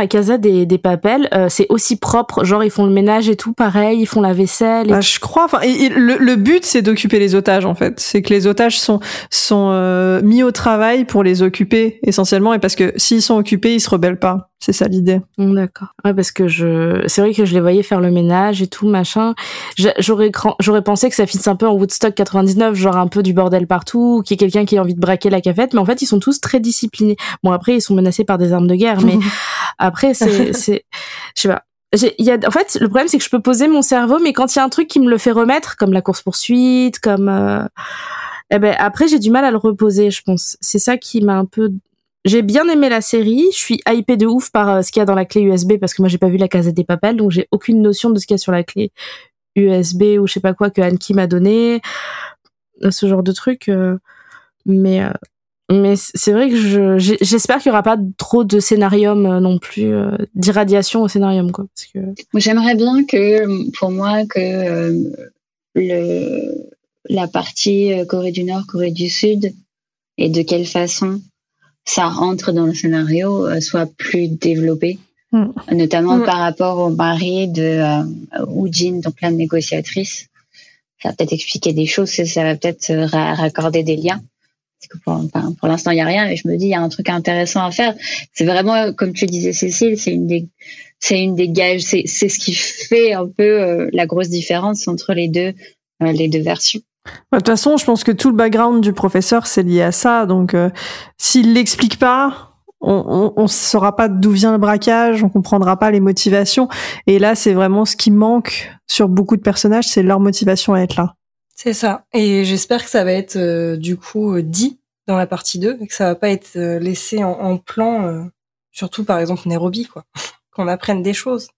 la casa des, des papels, euh, c'est aussi propre Genre, ils font le ménage et tout, pareil, ils font la vaisselle et Bah, je crois. Enfin, le but, c'est d'occuper les otages, en fait. C'est que les otages sont sont euh, mis au travail pour les occuper essentiellement, et parce que s'ils sont occupés, ils se rebellent pas. C'est ça l'idée. D'accord. Ouais, parce que je, c'est vrai que je les voyais faire le ménage et tout, machin. J'a- J'aurais, j'aurais pensé que ça finisse un peu en Woodstock 99, genre un peu du bordel partout, qu'il y ait quelqu'un qui ait envie de braquer la cafette, mais en fait, ils sont tous très disciplinés. Bon, après, ils sont menacés par des armes de guerre, mais après, c'est, c'est, je sais pas. Y a, en fait, le problème, c'est que je peux poser mon cerveau, mais quand il y a un truc qui me le fait remettre, comme la course poursuite, comme, euh, eh ben, après, j'ai du mal à le reposer, je pense. C'est ça qui m'a un peu j'ai bien aimé la série. Je suis hypée de ouf par euh, ce qu'il y a dans la clé USB parce que moi j'ai pas vu la casette des papels, donc j'ai aucune notion de ce qu'il y a sur la clé USB ou je sais pas quoi que Anki m'a donné, Euh, ce genre de truc. euh, mais mais c'est vrai que j'espère qu'il y aura pas trop de scénarium non plus d'irradiation au scénarium quoi J'aimerais bien que, pour moi, que le, la partie Corée du Nord, Corée du Sud, et de quelle façon ça rentre dans le scénario euh, soit plus développé, Mm. notamment Mm. par rapport au mari de euh, Woo Jin, donc la négociatrice. Ça va peut-être expliquer des choses, ça va peut-être euh, ra- raccorder des liens. Parce que pour, enfin, pour l'instant, il n'y a rien, mais je me dis, il y a un truc intéressant à faire. C'est vraiment, comme tu disais, Cécile, c'est une des, c'est une des gages, c'est, c'est ce qui fait un peu euh, la grosse différence entre les deux, euh, les deux versions. Bah, De toute façon, je pense que tout le background du professeur, c'est lié à ça. Donc, euh, s'il l'explique pas, on, on saura pas d'où vient le braquage, on comprendra pas les motivations. Et là, c'est vraiment ce qui manque sur beaucoup de personnages, c'est leur motivation à être là. C'est ça. Et j'espère que ça va être euh, du coup euh, dit dans la partie 2 et que ça va pas être euh, laissé en, en plan, euh, surtout par exemple Nairobi, quoi. Qu'on apprenne des choses.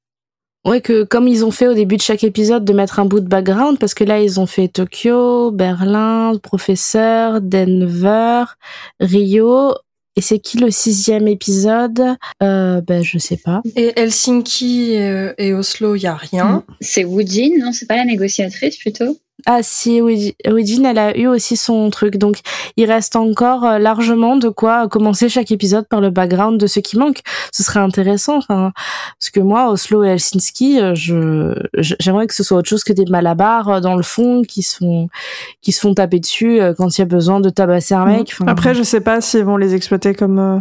Ouais, que comme ils ont fait au début de chaque épisode de mettre un bout de background, parce que là ils ont fait Tokyo, Berlin, Professeur, Denver, Rio, et c'est qui le sixième épisode? Euh, Ben je sais pas. Et Helsinki euh, et Oslo, il y a rien. C'est Woo Jin, non? C'est pas la négociatrice, plutôt? Ah si, Widin, elle a eu aussi son truc, donc il reste encore euh, largement de quoi commencer chaque épisode par le background de ce qui manque. Ce serait intéressant, enfin, parce que moi, Oslo et Helsinki, euh, je j'aimerais que ce soit autre chose que des malabars euh, dans le fond qui se font qui se font taper dessus quand il y a besoin de tabasser un mec. enfin. Après, je sais pas s'ils vont les exploiter comme euh,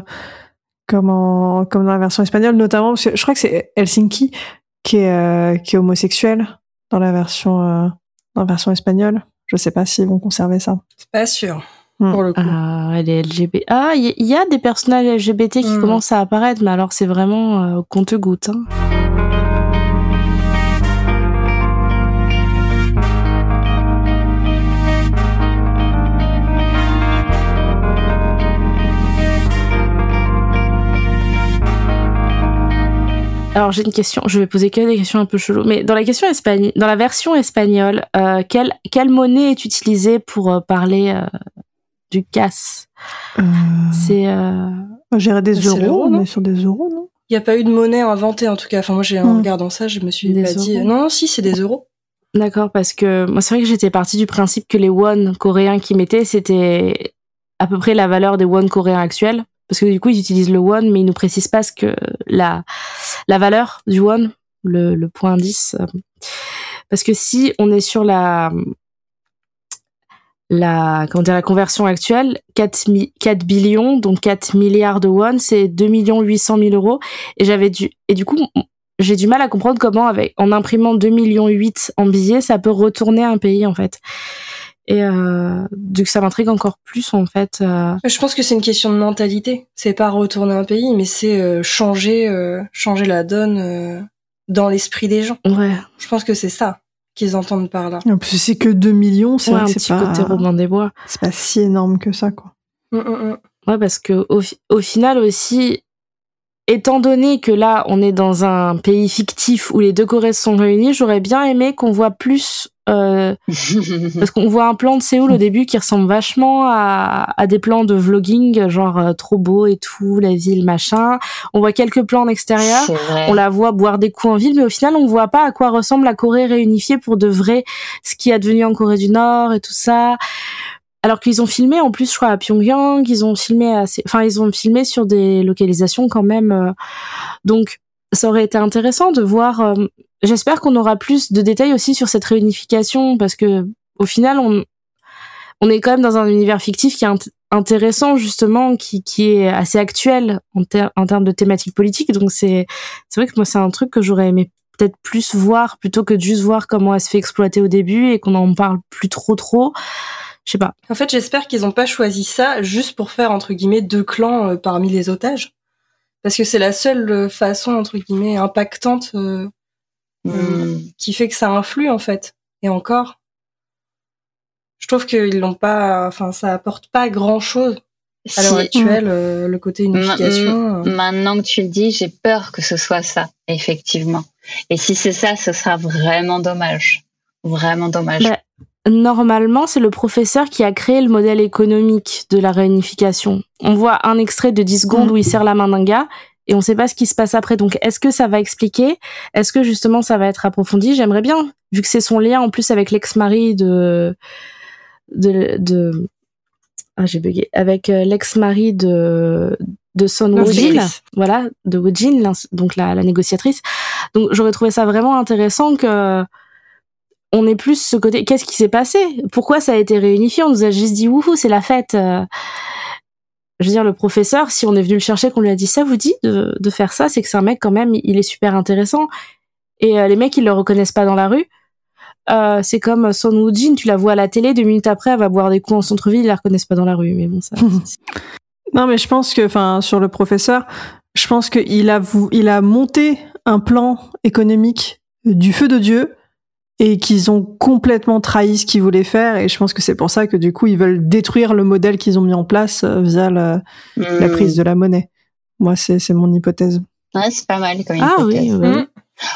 comme en, comme dans la version espagnole, notamment parce que je crois que c'est Helsinki qui est euh, qui est homosexuel dans la version euh, dans la version espagnole. Je sais pas s'ils vont conserver ça. C'est pas sûr, Hmm. pour le coup. Ah, elle est LGBT. Ah, il y, il y a des personnages LGBT qui Hmm. commencent à apparaître, mais alors c'est vraiment euh, compte-goutte. Hein. Alors j'ai une question, je vais poser que des questions un peu cheloues, mais dans la question espagnole, dans la version espagnole, euh, quelle quelle monnaie est utilisée pour euh, parler euh, du casse Euh, C'est euh, J'irais des euros, on est sur des euros, non? Il n'y a pas eu de monnaie inventée, en tout cas. Enfin, moi, j'ai, en Hmm. regardant ça, je me suis Des pas dit. euros. Non, non, si, c'est des euros. D'accord, parce que moi c'est vrai que j'étais partie du principe que les won coréens qu'ils mettaient c'était à peu près la valeur des won coréens actuels, parce que du coup ils utilisent le won, mais ils nous précisent pas ce que la la valeur du won, le, le point 10. euh, Parce que si on est sur la la comment dire la conversion actuelle 4, mi- 4 billions donc 4 milliards de won c'est 2 millions 800 000 euros et j'avais dû et du coup j'ai du mal à comprendre comment avec en imprimant 2 millions 8 en billets ça peut retourner un pays en fait et euh, du coup ça m'intrigue encore plus en fait euh, Je pense que c'est une question de mentalité. C'est pas retourner un pays, mais c'est euh, changer, euh, changer la donne euh, dans l'esprit des gens. ouais Je pense que c'est ça qu'ils entendent par là. En plus, c'est que 2 millions, c'est ouais, un petit c'est pas, côté Robin des Bois c'est pas si énorme que ça, quoi. Mm, mm, mm. Ouais, parce que au, fi- au final aussi, étant donné que là, on est dans un pays fictif où les deux Corées se sont réunies, j'aurais bien aimé qu'on voit plus. Euh, parce qu'on voit un plan de Séoul au début qui ressemble vachement à, à des plans de vlogging, genre euh, trop beau et tout, la ville, machin. On voit quelques plans en extérieur. On la voit boire des coups en ville, mais au final, on voit pas à quoi ressemble la Corée réunifiée pour de vrai, ce qui est devenu en Corée du Nord et tout ça. alors qu'ils ont filmé en plus je crois à Pyongyang ils ont filmé assez enfin ils ont filmé sur des localisations quand même euh, donc ça aurait été intéressant de voir euh, j'espère qu'on aura plus de détails aussi sur cette réunification parce que au final on on est quand même dans un univers fictif qui est intéressant justement qui qui est assez actuel en, en termes de thématiques politiques. Donc c'est c'est vrai que moi c'est un truc que j'aurais aimé peut-être plus voir plutôt que de juste voir comment elle se fait exploiter au début et qu'on en parle plus trop trop. Je sais pas. En fait, j'espère qu'ils ont pas choisi ça juste pour faire entre guillemets deux clans euh, parmi les otages, parce que c'est la seule euh, façon entre guillemets impactante euh, hmm. qui fait que ça influe en fait. Et encore, je trouve qu'ils l'ont pas, enfin, ça apporte pas grand chose à l'heure actuelle, le côté unification. Maintenant que tu le dis, j'ai peur que ce soit ça, effectivement. Et si c'est ça, ce sera vraiment dommage. Vraiment dommage. Bah, normalement, c'est le professeur qui a créé le modèle économique de la réunification. On voit un extrait de 10 secondes où il serre la main d'un gars et on ne sait pas ce qui se passe après. Donc, est-ce que ça va expliquer? Est-ce que justement ça va être approfondi? J'aimerais bien, vu que c'est son lien en plus avec l'ex-mari de de, de... Ah, j'ai bugué. Avec euh, l'ex-mari de de Son Woojin, voilà, de Woojin, donc la, la négociatrice. Donc, j'aurais trouvé ça vraiment intéressant que on est plus ce côté. Qu'est-ce qui s'est passé? Pourquoi ça a été réunifié? On nous a juste dit wouhou, c'est la fête. Je veux dire, le professeur, si on est venu le chercher, qu'on lui a dit ça, vous dit de, de faire ça, c'est que c'est un mec quand même, il est super intéressant. Et euh, les mecs, ils le reconnaissent pas dans la rue. Euh, c'est comme Son Woo-jin, tu la vois à la télé, deux minutes après, elle va boire des coups en centre-ville, ils la reconnaissent pas dans la rue. Mais bon, ça. non, mais je pense que, enfin, sur le professeur, je pense qu'il a, il a monté un plan économique du feu de Dieu et qu'ils ont complètement trahi ce qu'ils voulaient faire. Et je pense que c'est pour ça que du coup, ils veulent détruire le modèle qu'ils ont mis en place euh, via la, la, hmm. prise de la monnaie. Moi, c'est mon hypothèse. Ouais, c'est pas mal comme ah, hypothèse. Oui, oui.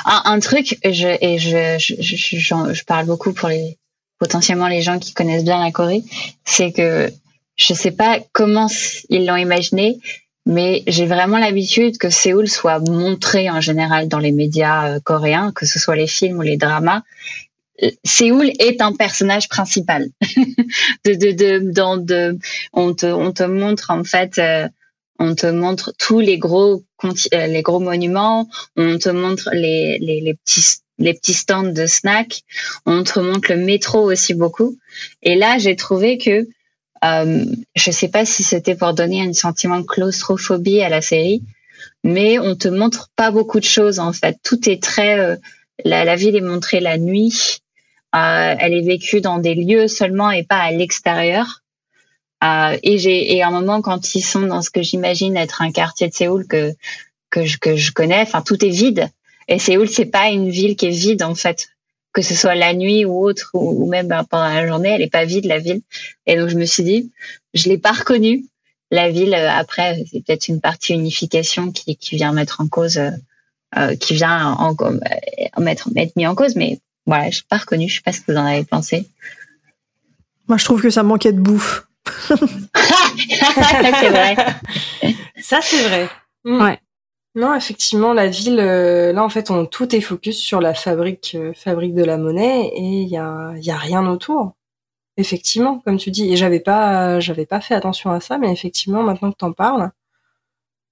Un, un, truc, je, et je, je, je, je, parle beaucoup pour les potentiellement les gens qui connaissent bien la Corée, c'est que je sais pas comment ils l'ont imaginé, mais j'ai vraiment l'habitude que Séoul soit montré en général dans les médias euh, coréens, que ce soit les films ou les dramas. Séoul est un personnage principal. de, de, de, dans, de, on te, on te montre en fait, euh, on te montre tous les gros, euh, les gros monuments, on te montre les, les, les petits les petits stands de snacks, on te montre le métro aussi beaucoup. Et là, j'ai trouvé que euh, je sais pas si c'était pour donner un sentiment de claustrophobie à la série, mais on te montre pas beaucoup de choses en fait. Tout est très euh, la, ville est montrée la nuit. Euh, elle est vécue dans des lieux seulement et pas à l'extérieur. Et j'ai à un moment quand ils sont dans ce que j'imagine être un quartier de Séoul que que je, que je connais, enfin tout est vide. Et Séoul c'est pas une ville qui est vide en fait que ce soit la nuit ou autre, ou, même ben, pendant la journée, elle est pas vide la ville. Et donc je me suis dit, je l'ai pas reconnue la ville. Euh, après, c'est peut-être une partie unification qui, qui vient mettre en cause, euh, euh qui vient en, en, mettre, mettre mis en cause, mais voilà, je l'ai pas reconnue. Je sais pas ce que vous en avez pensé. Moi, je trouve que ça manquait de bouffe. c'est vrai. Ça, c'est vrai. Ouais. Non, effectivement, la ville, euh, là en fait, tout est focus sur la fabrique, euh, fabrique de la monnaie et il y a, y a rien autour. Effectivement, comme tu dis, et j'avais pas, j'avais pas fait attention à ça, mais effectivement, maintenant que t'en parles,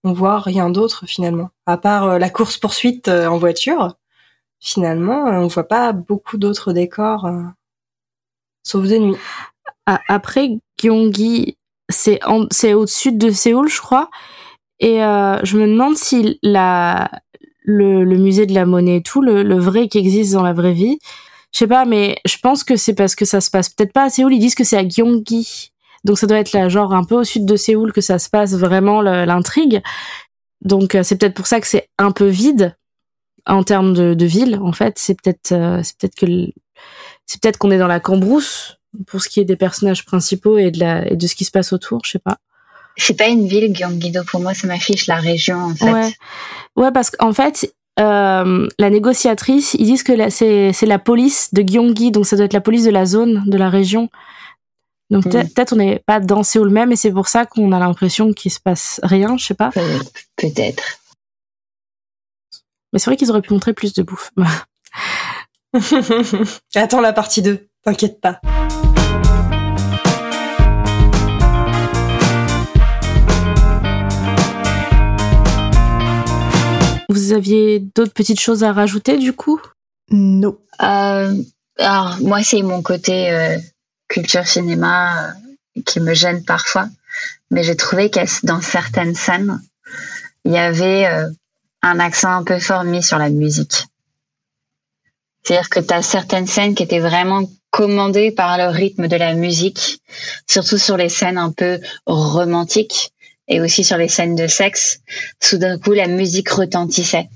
on voit rien d'autre finalement, à part euh, la course poursuite en voiture. Finalement, on voit pas beaucoup d'autres décors, sauf de nuit. Après, Gyeonggi, c'est c'est au-dessus de Séoul, je crois. Et euh, je me demande si la, le, le, musée de la monnaie et tout, le, le, vrai qui existe dans la vraie vie, je sais pas, mais je pense que c'est parce que ça se passe peut-être pas à Séoul. Ils disent que c'est à Gyeonggi. Donc ça doit être là, genre un peu au sud de Séoul que ça se passe vraiment l'intrigue. Donc euh, c'est peut-être pour ça que c'est un peu vide en termes de, de ville. En fait, c'est peut-être euh, c'est peut-être que c'est peut-être qu'on est dans la cambrousse pour ce qui est des personnages principaux et de la et de ce qui se passe autour. Je sais pas. C'est pas une ville, Gyeonggi-do. Pour moi, ça m'affiche la région, en fait. Ouais, ouais parce qu'en fait, euh, la négociatrice, ils disent que c'est, c'est la police de Gyeonggi, donc ça doit être la police de la zone, de la région. Donc hmm. peut-être on n'est pas dans Séoul même, et c'est pour ça qu'on a l'impression qu'il se passe rien, je sais pas. peut-être. Mais c'est vrai qu'ils auraient pu montrer plus de bouffe. Attends la partie 2, t'inquiète pas. Vous aviez d'autres petites choses à rajouter du coup? Non. Euh, alors, moi, c'est mon côté euh, culture cinéma euh, qui me gêne parfois. Mais j'ai trouvé que dans certaines scènes, il y avait euh, un accent un peu fort mis sur la musique. C'est-à-dire que tu as certaines scènes qui étaient vraiment commandées par le rythme de la musique, surtout sur les scènes un peu romantiques et aussi sur les scènes de sexe. Tout d'un coup, la musique retentissait.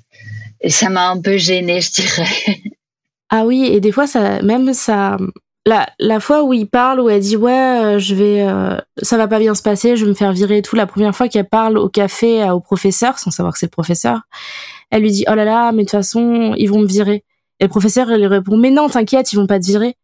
Et ça m'a un peu gênée, je dirais. Ah oui, et des fois, ça, même ça, la, la fois où il parle, où elle dit ouais, euh, je vais, euh, ça va pas bien se passer, je vais me faire virer et tout. La première fois qu'elle parle au café au professeur, sans savoir que c'est le professeur, elle lui dit oh là là, mais de toute façon, ils vont me virer. Et le professeur, il lui répond mais non, t'inquiète, ils vont pas te virer.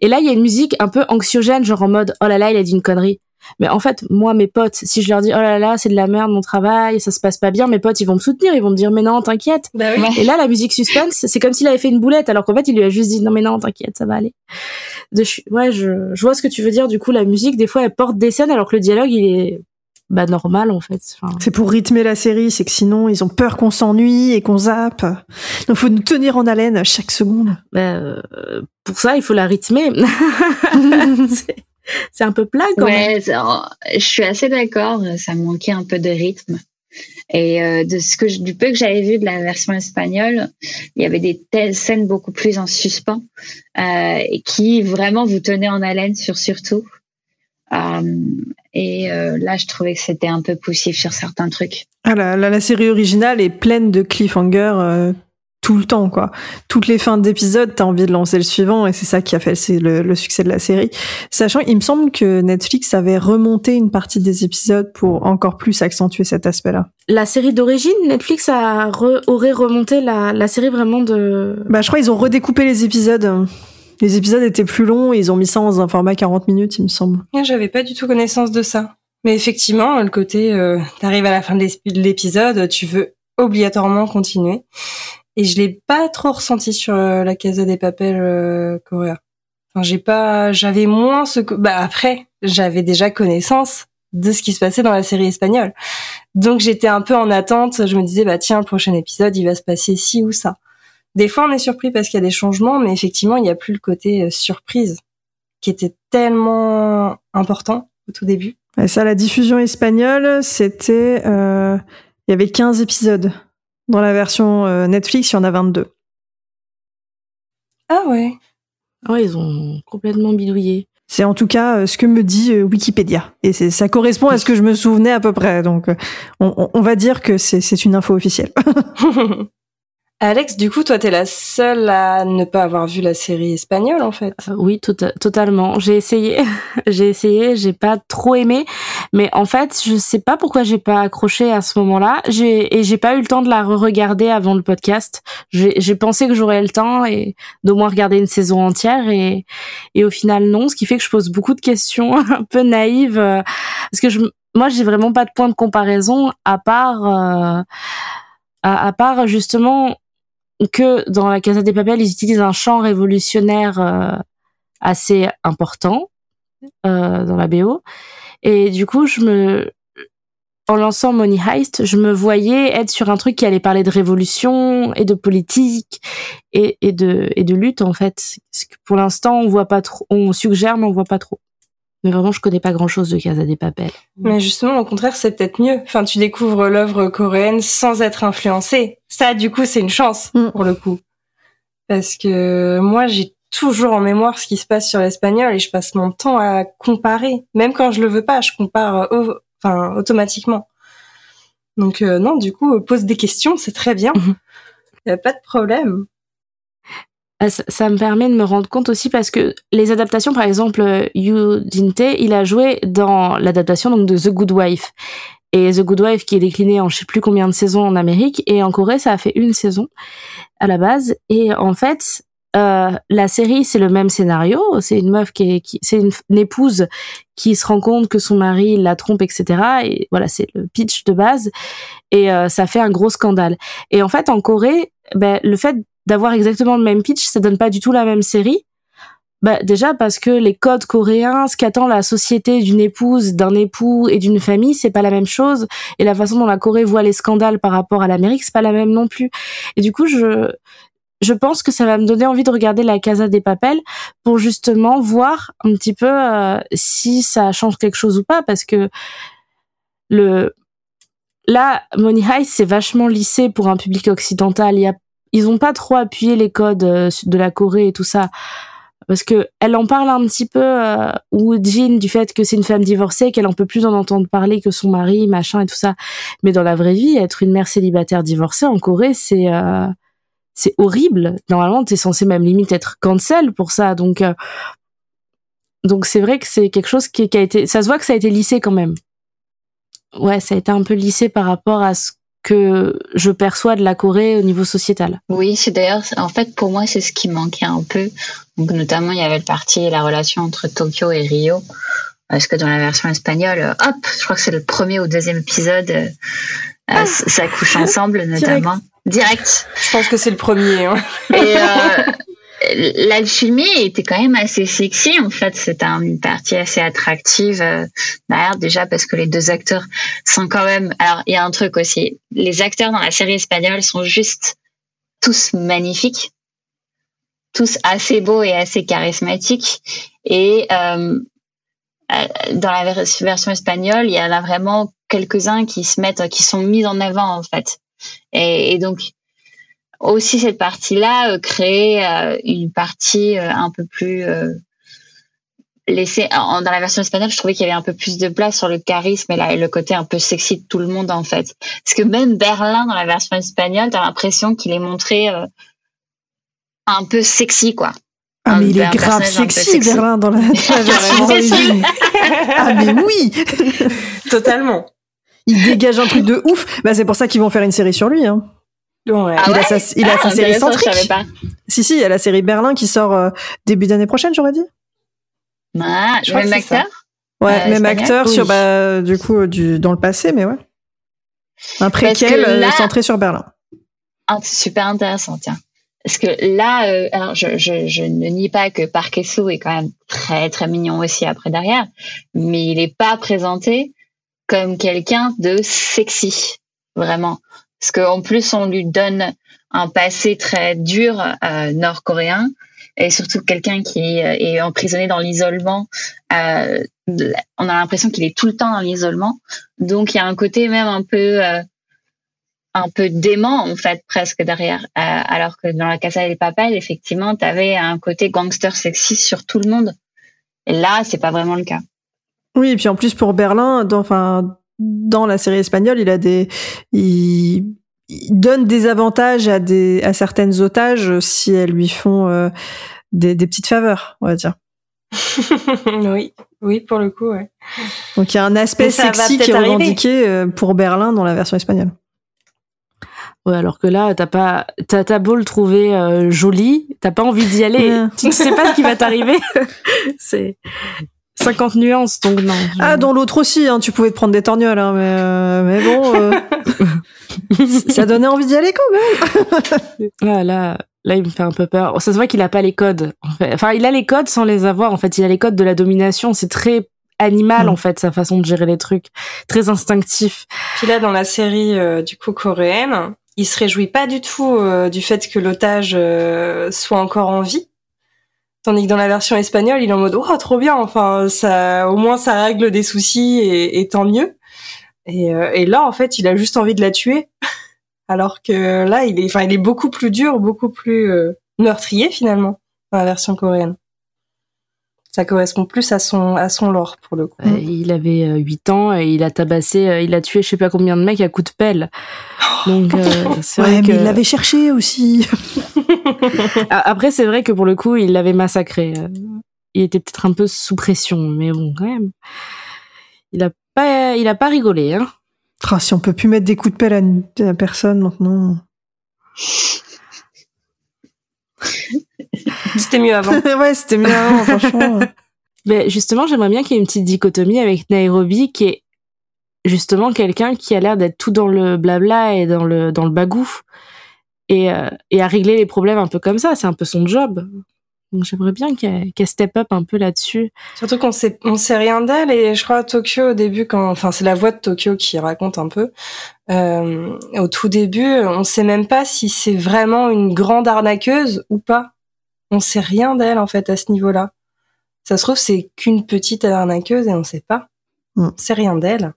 Et là, il y a une musique un peu anxiogène, genre en mode oh là là, il a dit une connerie. Mais en fait, moi, mes potes, si je leur dis oh là là, c'est de la merde mon travail, ça se passe pas bien, mes potes, ils vont me soutenir, ils vont me dire mais non, t'inquiète. Bah oui. Et là, la musique suspense, c'est comme s'il avait fait une boulette, alors qu'en fait, il lui a juste dit non mais non, t'inquiète, ça va aller. De, ouais, je, je vois ce que tu veux dire. Du coup, la musique, des fois, elle porte des scènes, alors que le dialogue, il est bah normal en fait. Enfin, C'est pour rythmer la série, c'est que sinon ils ont peur qu'on s'ennuie et qu'on zappe. Donc faut nous tenir en haleine chaque seconde. bah, euh, pour ça, il faut la rythmer. C'est- un peu plat quand même. Ouais, ça- je suis assez d'accord. Ça manquait un peu de rythme. Et euh, de ce que je- du peu que j'avais vu de la version espagnole, il y avait des telles scènes beaucoup plus en suspens euh, et qui vraiment vous tenaient en haleine sur surtout. Euh, et euh, là, je trouvais que c'était un peu poussif sur certains trucs. Ah, la, la, la série originale est pleine de cliffhangers euh, tout le temps, quoi. Toutes les fins d'épisodes, t'as envie de lancer le suivant, et c'est ça qui a fait le, le succès de la série. Sachant, il me semble que Netflix avait remonté une partie des épisodes pour encore plus accentuer cet aspect-là. La série d'origine, Netflix a re- aurait remonté la, la série vraiment de. Bah, je crois qu'ils ont redécoupé les épisodes. Les épisodes étaient plus longs, et ils ont mis ça dans un format 40 minutes, il me semble. J'avais pas du tout connaissance de ça. Mais effectivement, le côté, euh, t'arrives à la fin de l'épisode, tu veux obligatoirement continuer. Et je l'ai pas trop ressenti sur euh, la Casa des Papels euh, coréen. Enfin, j'ai pas, j'avais moins ce que, bah après, j'avais déjà connaissance de ce qui se passait dans la série espagnole. Donc j'étais un peu en attente. Je me disais, bah tiens, le prochain épisode, il va se passer ci ou ça. Des fois, on est surpris parce qu'il y a des changements, mais effectivement, il n'y a plus le côté euh, surprise qui était tellement important au tout début. Et ça, la diffusion espagnole, c'était... euh, Il y avait 15 épisodes. Dans la version euh, Netflix, il y en a 22. Ah ouais. Ouais, ils ont complètement bidouillé. C'est en tout cas euh, ce que me dit euh, Wikipédia. Et c'est- ça correspond à ce que je me souvenais à peu près. Donc, euh, on, va dire que c'est une info officielle. Alex, du coup, toi, t'es la seule à ne pas avoir vu la série espagnole, en fait. Euh, oui, tota- totalement. J'ai essayé, j'ai essayé, j'ai pas trop aimé, mais en fait, je sais pas pourquoi j'ai pas accroché à ce moment-là. J'ai et j'ai pas eu le temps de la re-regarder avant le podcast. J'ai pensé que j'aurais le temps et d'au moins regarder une saison entière et et au final non, ce qui fait que je pose beaucoup de questions un peu naïves euh, parce que je moi j'ai vraiment pas de point de comparaison à part euh, à part justement que dans la Casa des Papel, ils utilisent un chant révolutionnaire euh, assez important euh, dans la BO. Et du coup, je me, en lançant Money Heist, je me voyais être sur un truc qui allait parler de révolution et de politique et, et de et de lutte en fait. Parce que pour l'instant, on voit pas trop, on suggère mais on voit pas trop. Mais vraiment, je connais pas grand chose de Casa des Papel. Mais justement, au contraire, c'est peut-être mieux. Enfin, tu découvres l'œuvre coréenne sans être influencé. Ça, du coup, c'est une chance, Mm. pour le coup. Parce que moi, j'ai toujours en mémoire ce qui se passe sur l'espagnol et je passe mon temps à comparer. Même quand je le veux pas, je compare euh, au- enfin, automatiquement. Donc, euh, non, du coup, euh, pose des questions, c'est très bien. Mhm. Y a pas de problème. Ah, Ça, me permet de me rendre compte aussi parce que les adaptations, par exemple, euh, Yu Jin-tae, il a joué dans l'adaptation donc de The Good Wife. Et The Good Wife qui est décliné en je sais plus combien de saisons en Amérique et en Corée, ça a fait une saison à la base. Et en fait, euh, la série c'est le même scénario. C'est une meuf qui est, qui, c'est une, une épouse qui se rend compte que son mari la trompe, etc. Et voilà, c'est le pitch de base. Et euh, ça fait un gros scandale. Et en fait, en Corée, ben, le fait d'avoir exactement le même pitch, ça donne pas du tout la même série. Bah déjà parce que les codes coréens, ce qu'attend la société d'une épouse, d'un époux et d'une famille, c'est pas la même chose. Et la façon dont la Corée voit les scandales par rapport à l'Amérique, c'est pas la même non plus. Et du coup, je je pense que ça va me donner envie de regarder la Casa des Papels pour justement voir un petit peu euh, si ça change quelque chose ou pas, parce que le là, Money Heist c'est vachement lissé pour un public occidental. Ils ont pas trop appuyé les codes euh, de la Corée et tout ça. Parce que elle en parle un petit peu euh, ou Jean du fait que c'est une femme divorcée qu'elle en peut plus en entendre parler que son mari machin et tout ça. Mais dans la vraie vie être une mère célibataire divorcée en Corée c'est euh, c'est horrible. Normalement t'es censé même limite être cancel pour ça. Donc euh, donc c'est vrai que c'est quelque chose qui, qui a été ça se voit que ça a été lissé quand même. Ouais ça a été un peu lissé par rapport à ce que je perçois de la Corée au niveau sociétal. Oui, c'est d'ailleurs, en fait, pour moi, c'est ce qui manquait un peu. Donc, notamment, il y avait le parti et la relation entre Tokyo et Rio. Parce que dans la version espagnole, hop, je crois que c'est le premier ou deuxième épisode, euh, ah, ça couche ensemble, notamment. Direct. Je pense que c'est le premier. Hein. Et, euh, l'alchimie était quand même assez sexy en fait. C'était une partie assez attractive euh, déjà parce que les deux acteurs sont quand même alors il y a un truc aussi. Les acteurs dans la série espagnole sont juste tous magnifiques tous assez beaux et assez charismatiques. Et euh, euh dans la version espagnole il y en a vraiment quelques-uns qui se mettent qui sont mis en avant en fait. Et, et donc aussi cette partie-là, euh, créer euh, une partie euh, un peu plus laissée. dans la version espagnole, je trouvais qu'il y avait un peu plus de place sur le charisme et, là, et le côté un peu sexy de tout le monde en fait. Parce que même Berlin dans la version espagnole, t'as l'impression qu'il est montré un peu sexy quoi. Ah mais il est grave sexy, Berlin dans la, version d'origine. ah mais oui, totalement. Il dégage un truc de ouf. Bah c'est pour ça qu'ils vont faire une série sur lui. Hein. Ouais. il, a sa, il a ah, sa série centrique. Pas. Si, si, il y a la série Berlin qui sort euh, début d'année prochaine, j'aurais dit. Ah, je même acteur? Ouais, euh, même acteur sur, bah, du coup, du, dans le passé, mais ouais. Un préquel euh, centré sur Berlin. Ah, c'est super intéressant, tiens. Parce que là, euh, alors je, je, je, ne nie pas que Park est quand même très très mignon aussi après derrière, mais il n'est pas présenté comme quelqu'un de sexy, vraiment parce qu'en plus on lui donne un passé très dur euh, nord-coréen et surtout quelqu'un qui est, emprisonné dans l'isolement. Euh, on a l'impression qu'il est tout le temps dans l'isolement, donc il y a un côté même un peu euh, un peu dément en fait presque derrière. alors que dans la Casa des Papel, effectivement, tu avais un côté gangster sexy sur tout le monde. Et là, c'est pas vraiment le cas. Oui, et puis en plus pour Berlin, enfin dans la série espagnole, il a des, il, donne des avantages à des, à certaines otages si elles lui font euh, des, des, petites faveurs, on va dire. oui, oui, pour le coup, ouais. Donc il y a un aspect sexy qui est revendiqué euh, pour Berlin dans la version espagnole. Ouais, alors que là, t'as pas, t'as, t'as beau le trouver euh, joli, t'as pas envie d'y aller. tu ne sais pas ce qui va t'arriver. c'est, 50 nuances, donc non. Ah, dans l'autre aussi, hein, tu pouvais te prendre des torgnoles, hein, mais, euh, mais bon, euh, ça donnait envie d'y aller quand même. là, là, là, il me fait un peu peur. Ça se voit qu'il a pas les codes. En fait. Enfin, il a les codes sans les avoir. En fait, il a les codes de la domination. C'est très animal, mm. en fait, sa façon de gérer les trucs. Très instinctif. Puis là, dans la série, euh, du coup, coréenne, il se réjouit pas du tout du fait que l'otage soit encore en vie Tandis que dans la version espagnole, il est en mode oh trop bien, enfin ça, au moins ça règle des soucis et, tant mieux. Et, euh, et, là en fait, il a juste envie de la tuer, alors que là il est, enfin il est beaucoup plus dur, beaucoup plus euh, meurtrier finalement dans la version coréenne. Ça correspond plus à son à son lore pour le coup. il avait 8 euh, ans et il a tabassé, il a tué je sais pas combien de mecs à coups de pelle. Donc c'est ouais, vrai mais il l'avait cherché aussi. Après, c'est vrai que pour le coup, il l'avait massacré. Il était peut-être un peu sous pression, mais bon, quand même. Il a pas, il a pas rigolé, hein. Ah, si on peut plus mettre des coups de pelle à, une, personne maintenant. c'était mieux avant. ouais, c'était mieux avant, franchement. Mais justement, j'aimerais bien qu'il y ait une petite dichotomie avec Nairobi, qui est justement quelqu'un qui a l'air d'être tout dans le blabla et dans le dans le bagou et, euh, et à régler les problèmes un peu comme ça. C'est un peu son job. Donc j'aimerais bien qu'elle step up un peu là-dessus. Surtout qu'on sait on sait rien d'elle et je crois à Tokyo au début quand enfin c'est la voix de Tokyo qui raconte un peu. Euh, au tout début, on sait même pas si c'est vraiment une grande arnaqueuse ou pas. On sait rien d'elle en fait à ce niveau-là. Ça se trouve c'est qu'une petite arnaqueuse et on sait pas. Mm. C'est rien d'elle.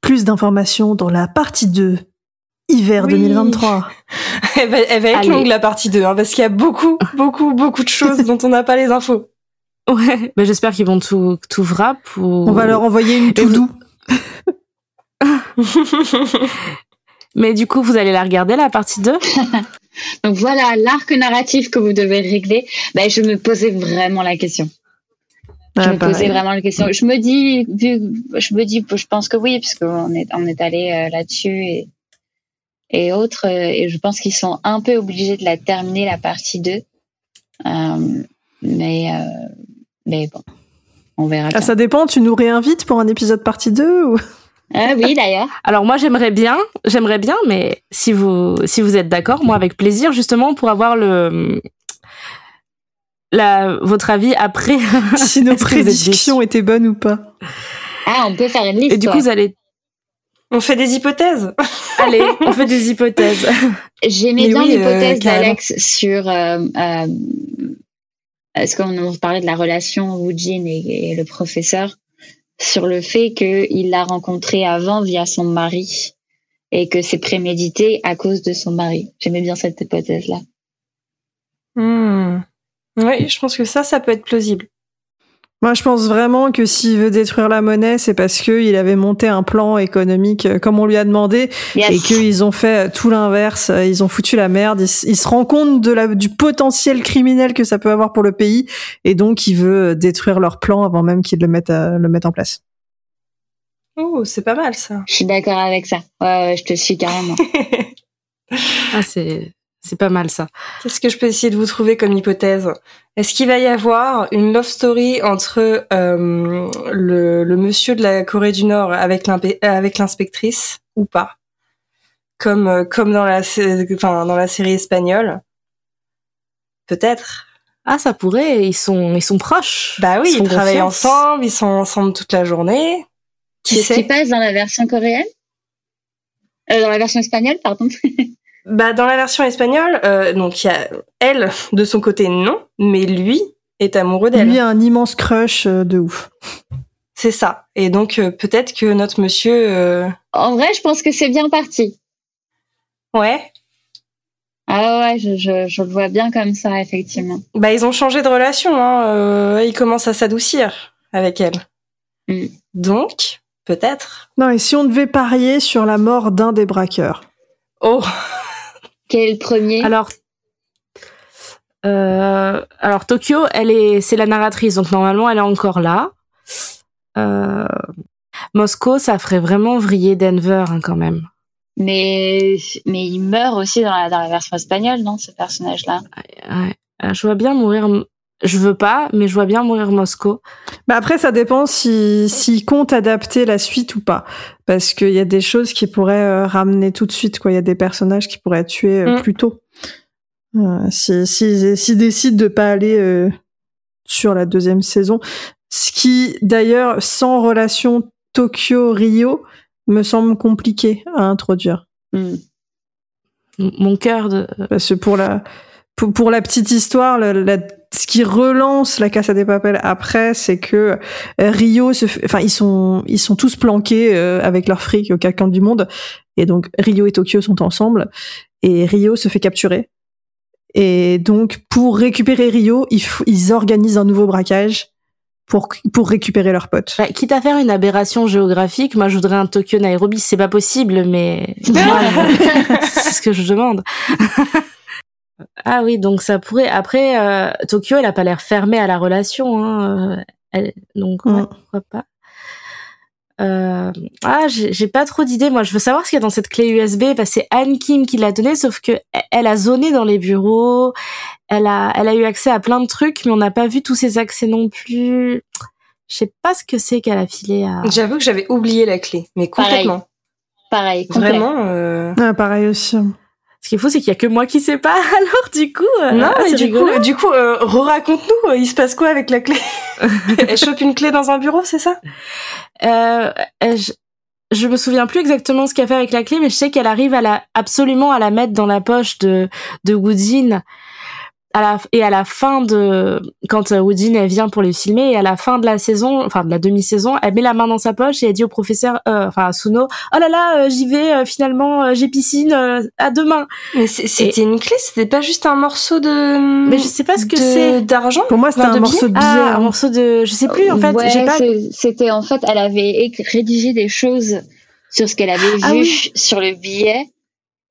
Plus d'informations dans la partie 2. Hiver Oui. 2023. Elle va, elle va être Allez. longue la partie 2 hein, parce qu'il y a beaucoup beaucoup beaucoup de choses dont on n'a pas les infos. Ouais, ben j'espère qu'ils vont tout tout wrap ou On va leur envoyer une tout doux. Mais du coup, vous allez la regarder la partie 2 Donc voilà l'arc narratif que vous devez régler. Ben, je me posais vraiment la question. Je Ah, me pareil. posais vraiment la question. Je me dis, vu, je me dis, je pense que oui, parce qu'on est, on est allé euh, là-dessus et, et autres. euh, Et je pense qu'ils sont un peu obligés de la terminer, la partie 2. Euh, mais, euh, mais bon, on verra. Ah, ça dépend, tu nous réinvites pour un épisode partie 2 ou... Ah oui, d'ailleurs. Alors moi, j'aimerais bien, j'aimerais bien, mais si vous si vous êtes d'accord, moi avec plaisir justement pour avoir le la votre avis après. si nos prédictions étaient bonnes ou pas. Ah, on peut faire une liste. Et du coup, vous allez On fait des hypothèses. allez, on fait des hypothèses. J'aimais Mais bien oui, euh, l'hypothèse d'Alex sur euh, euh, est-ce qu'on parlait de la relation Woojin et, et le professeur? Sur le fait qu'il l'a rencontré avant via son mari et que c'est prémédité à cause de son mari. J'aimais bien cette hypothèse-là. Hmm. Oui, je pense que ça, ça peut être plausible. Moi, je pense vraiment que s'il veut détruire la monnaie, c'est parce qu'il avait monté un plan économique euh, comme on lui a demandé Yes. et qu'ils ont fait tout l'inverse. Euh, Ils ont foutu la merde. Ils se rendent compte de la, du potentiel criminel que ça peut avoir pour le pays et donc il veut euh, détruire leur plan avant même qu'ils le mettent, à- le mettent en place. Oh, c'est pas mal ça. Je suis d'accord avec ça. Ouais, ouais, je te suis carrément. Ah, c'est c'est pas mal ça. Qu'est-ce que je peux essayer de vous trouver comme hypothèse? Est-ce qu'il va y avoir une love story entre euh, le, le monsieur de la Corée du Nord avec euh, avec l'inspectrice ou pas? Comme euh, comme dans la sé- enfin dans la série espagnole Peut-être. Ah, ça pourrait. Ils sont ils sont proches. Bah oui, Ils travaillent confiance. ensemble, ils sont ensemble toute la journée. Qui C'est ce qui sait? passe dans la version coréenne? Euh, Dans la version espagnole, pardon. Bah dans la version espagnole, euh, donc il y a elle de son côté non, mais lui est amoureux d'elle. Lui a un immense crush euh, de ouf. C'est ça. Et donc euh, peut-être que notre monsieur, euh, En vrai, je pense que c'est bien parti. ouais, Ah ouais, je, je, je le vois bien comme ça, effectivement. bah ils ont changé de relation. Hein. Euh, il commence à s'adoucir avec elle. Mm. Donc peut-être. Non, et si on devait parier sur la mort d'un des braqueurs? Oh, Quel est le premier? Alors euh, alors Tokyo, elle est c'est la narratrice donc normalement elle est encore là. Euh, Moscou, ça ferait vraiment vriller Denver hein, quand même. Mais, mais il meurt aussi dans la, dans la version espagnole, non, ce personnage-là? Ouais. Euh, Je vois bien mourir. Je veux pas, mais je vois bien mourir Moscou. Bah après, ça dépend si s'ils comptent adapter la suite ou pas, parce qu'il y a des choses qui pourraient euh, ramener tout de suite. Quoi, il y a des personnages qui pourraient être tués euh, Mm. plus tôt. Euh, si s'ils s'ils décident de pas aller euh, sur la deuxième saison, ce qui d'ailleurs sans relation Tokyo Rio me semble compliqué à introduire. Hmm. M- Mon cœur de. Parce que pour la, pour, pour la petite histoire, la- la- ce qui relance la Casa des Papel après, c'est que euh, Rio se fait- enfin, ils sont, ils sont tous planqués euh, avec leur fric au quatre du monde. Et donc, Rio et Tokyo sont ensemble. Et Rio se fait capturer. Et donc, pour récupérer Rio, ils, ils organisent un nouveau braquage pour, pour récupérer leurs potes. Bah, quitte à faire une aberration géographique, moi je voudrais un Tokyo Nairobi. C'est pas possible, mais moi, c'est ce que je demande. ah oui, donc ça pourrait. Après, euh, Tokyo, elle a pas l'air fermée à la relation, hein. euh, elle- donc ouais, Mm. pourquoi pas. Euh, ah, j'ai pas trop d'idées. Moi, je veux savoir ce qu'il y a dans cette clé USB. Que c'est Anne Kim qui l'a donnée, sauf que e- elle a zoné dans les bureaux. Elle a, elle a eu accès à plein de trucs, mais on n'a pas vu tous ses accès non plus. Je sais pas ce que c'est qu'elle a filé à. j'avoue que j'avais oublié la clé, mais complètement. Pareil, complet. Vraiment. euh, Ah, pareil aussi. Ce qui est fou, c'est qu'il y a que moi qui sais pas. Alors du coup, euh, non, ah, mais du rigolo. coup, du coup, euh, raconte-nous, il se passe quoi avec la clé Elle chope une clé dans un bureau, c'est ça? Euh, euh, je, je me souviens plus exactement ce qu'elle fait avec la clé, mais je sais qu'elle arrive à la absolument à la mettre dans la poche de de. À la, et à la fin de quand euh, Woodin elle vient pour les filmer et à la fin de la saison enfin de la demi-saison elle met la main dans sa poche et elle dit au professeur euh, enfin à Suno oh là là euh, j'y vais euh, finalement euh, j'ai piscine euh, à demain Mais c'était une clé, c'était pas juste un morceau de. mais je sais pas ce que de- c'est D'argent Pour moi, c'était Enfin, un de morceau de billet. ah un hein. morceau de je sais plus en fait Ouais, j'ai pas c'est- C'était en fait, elle avait rédigé des choses sur ce qu'elle avait vu Ah oui. sur le billet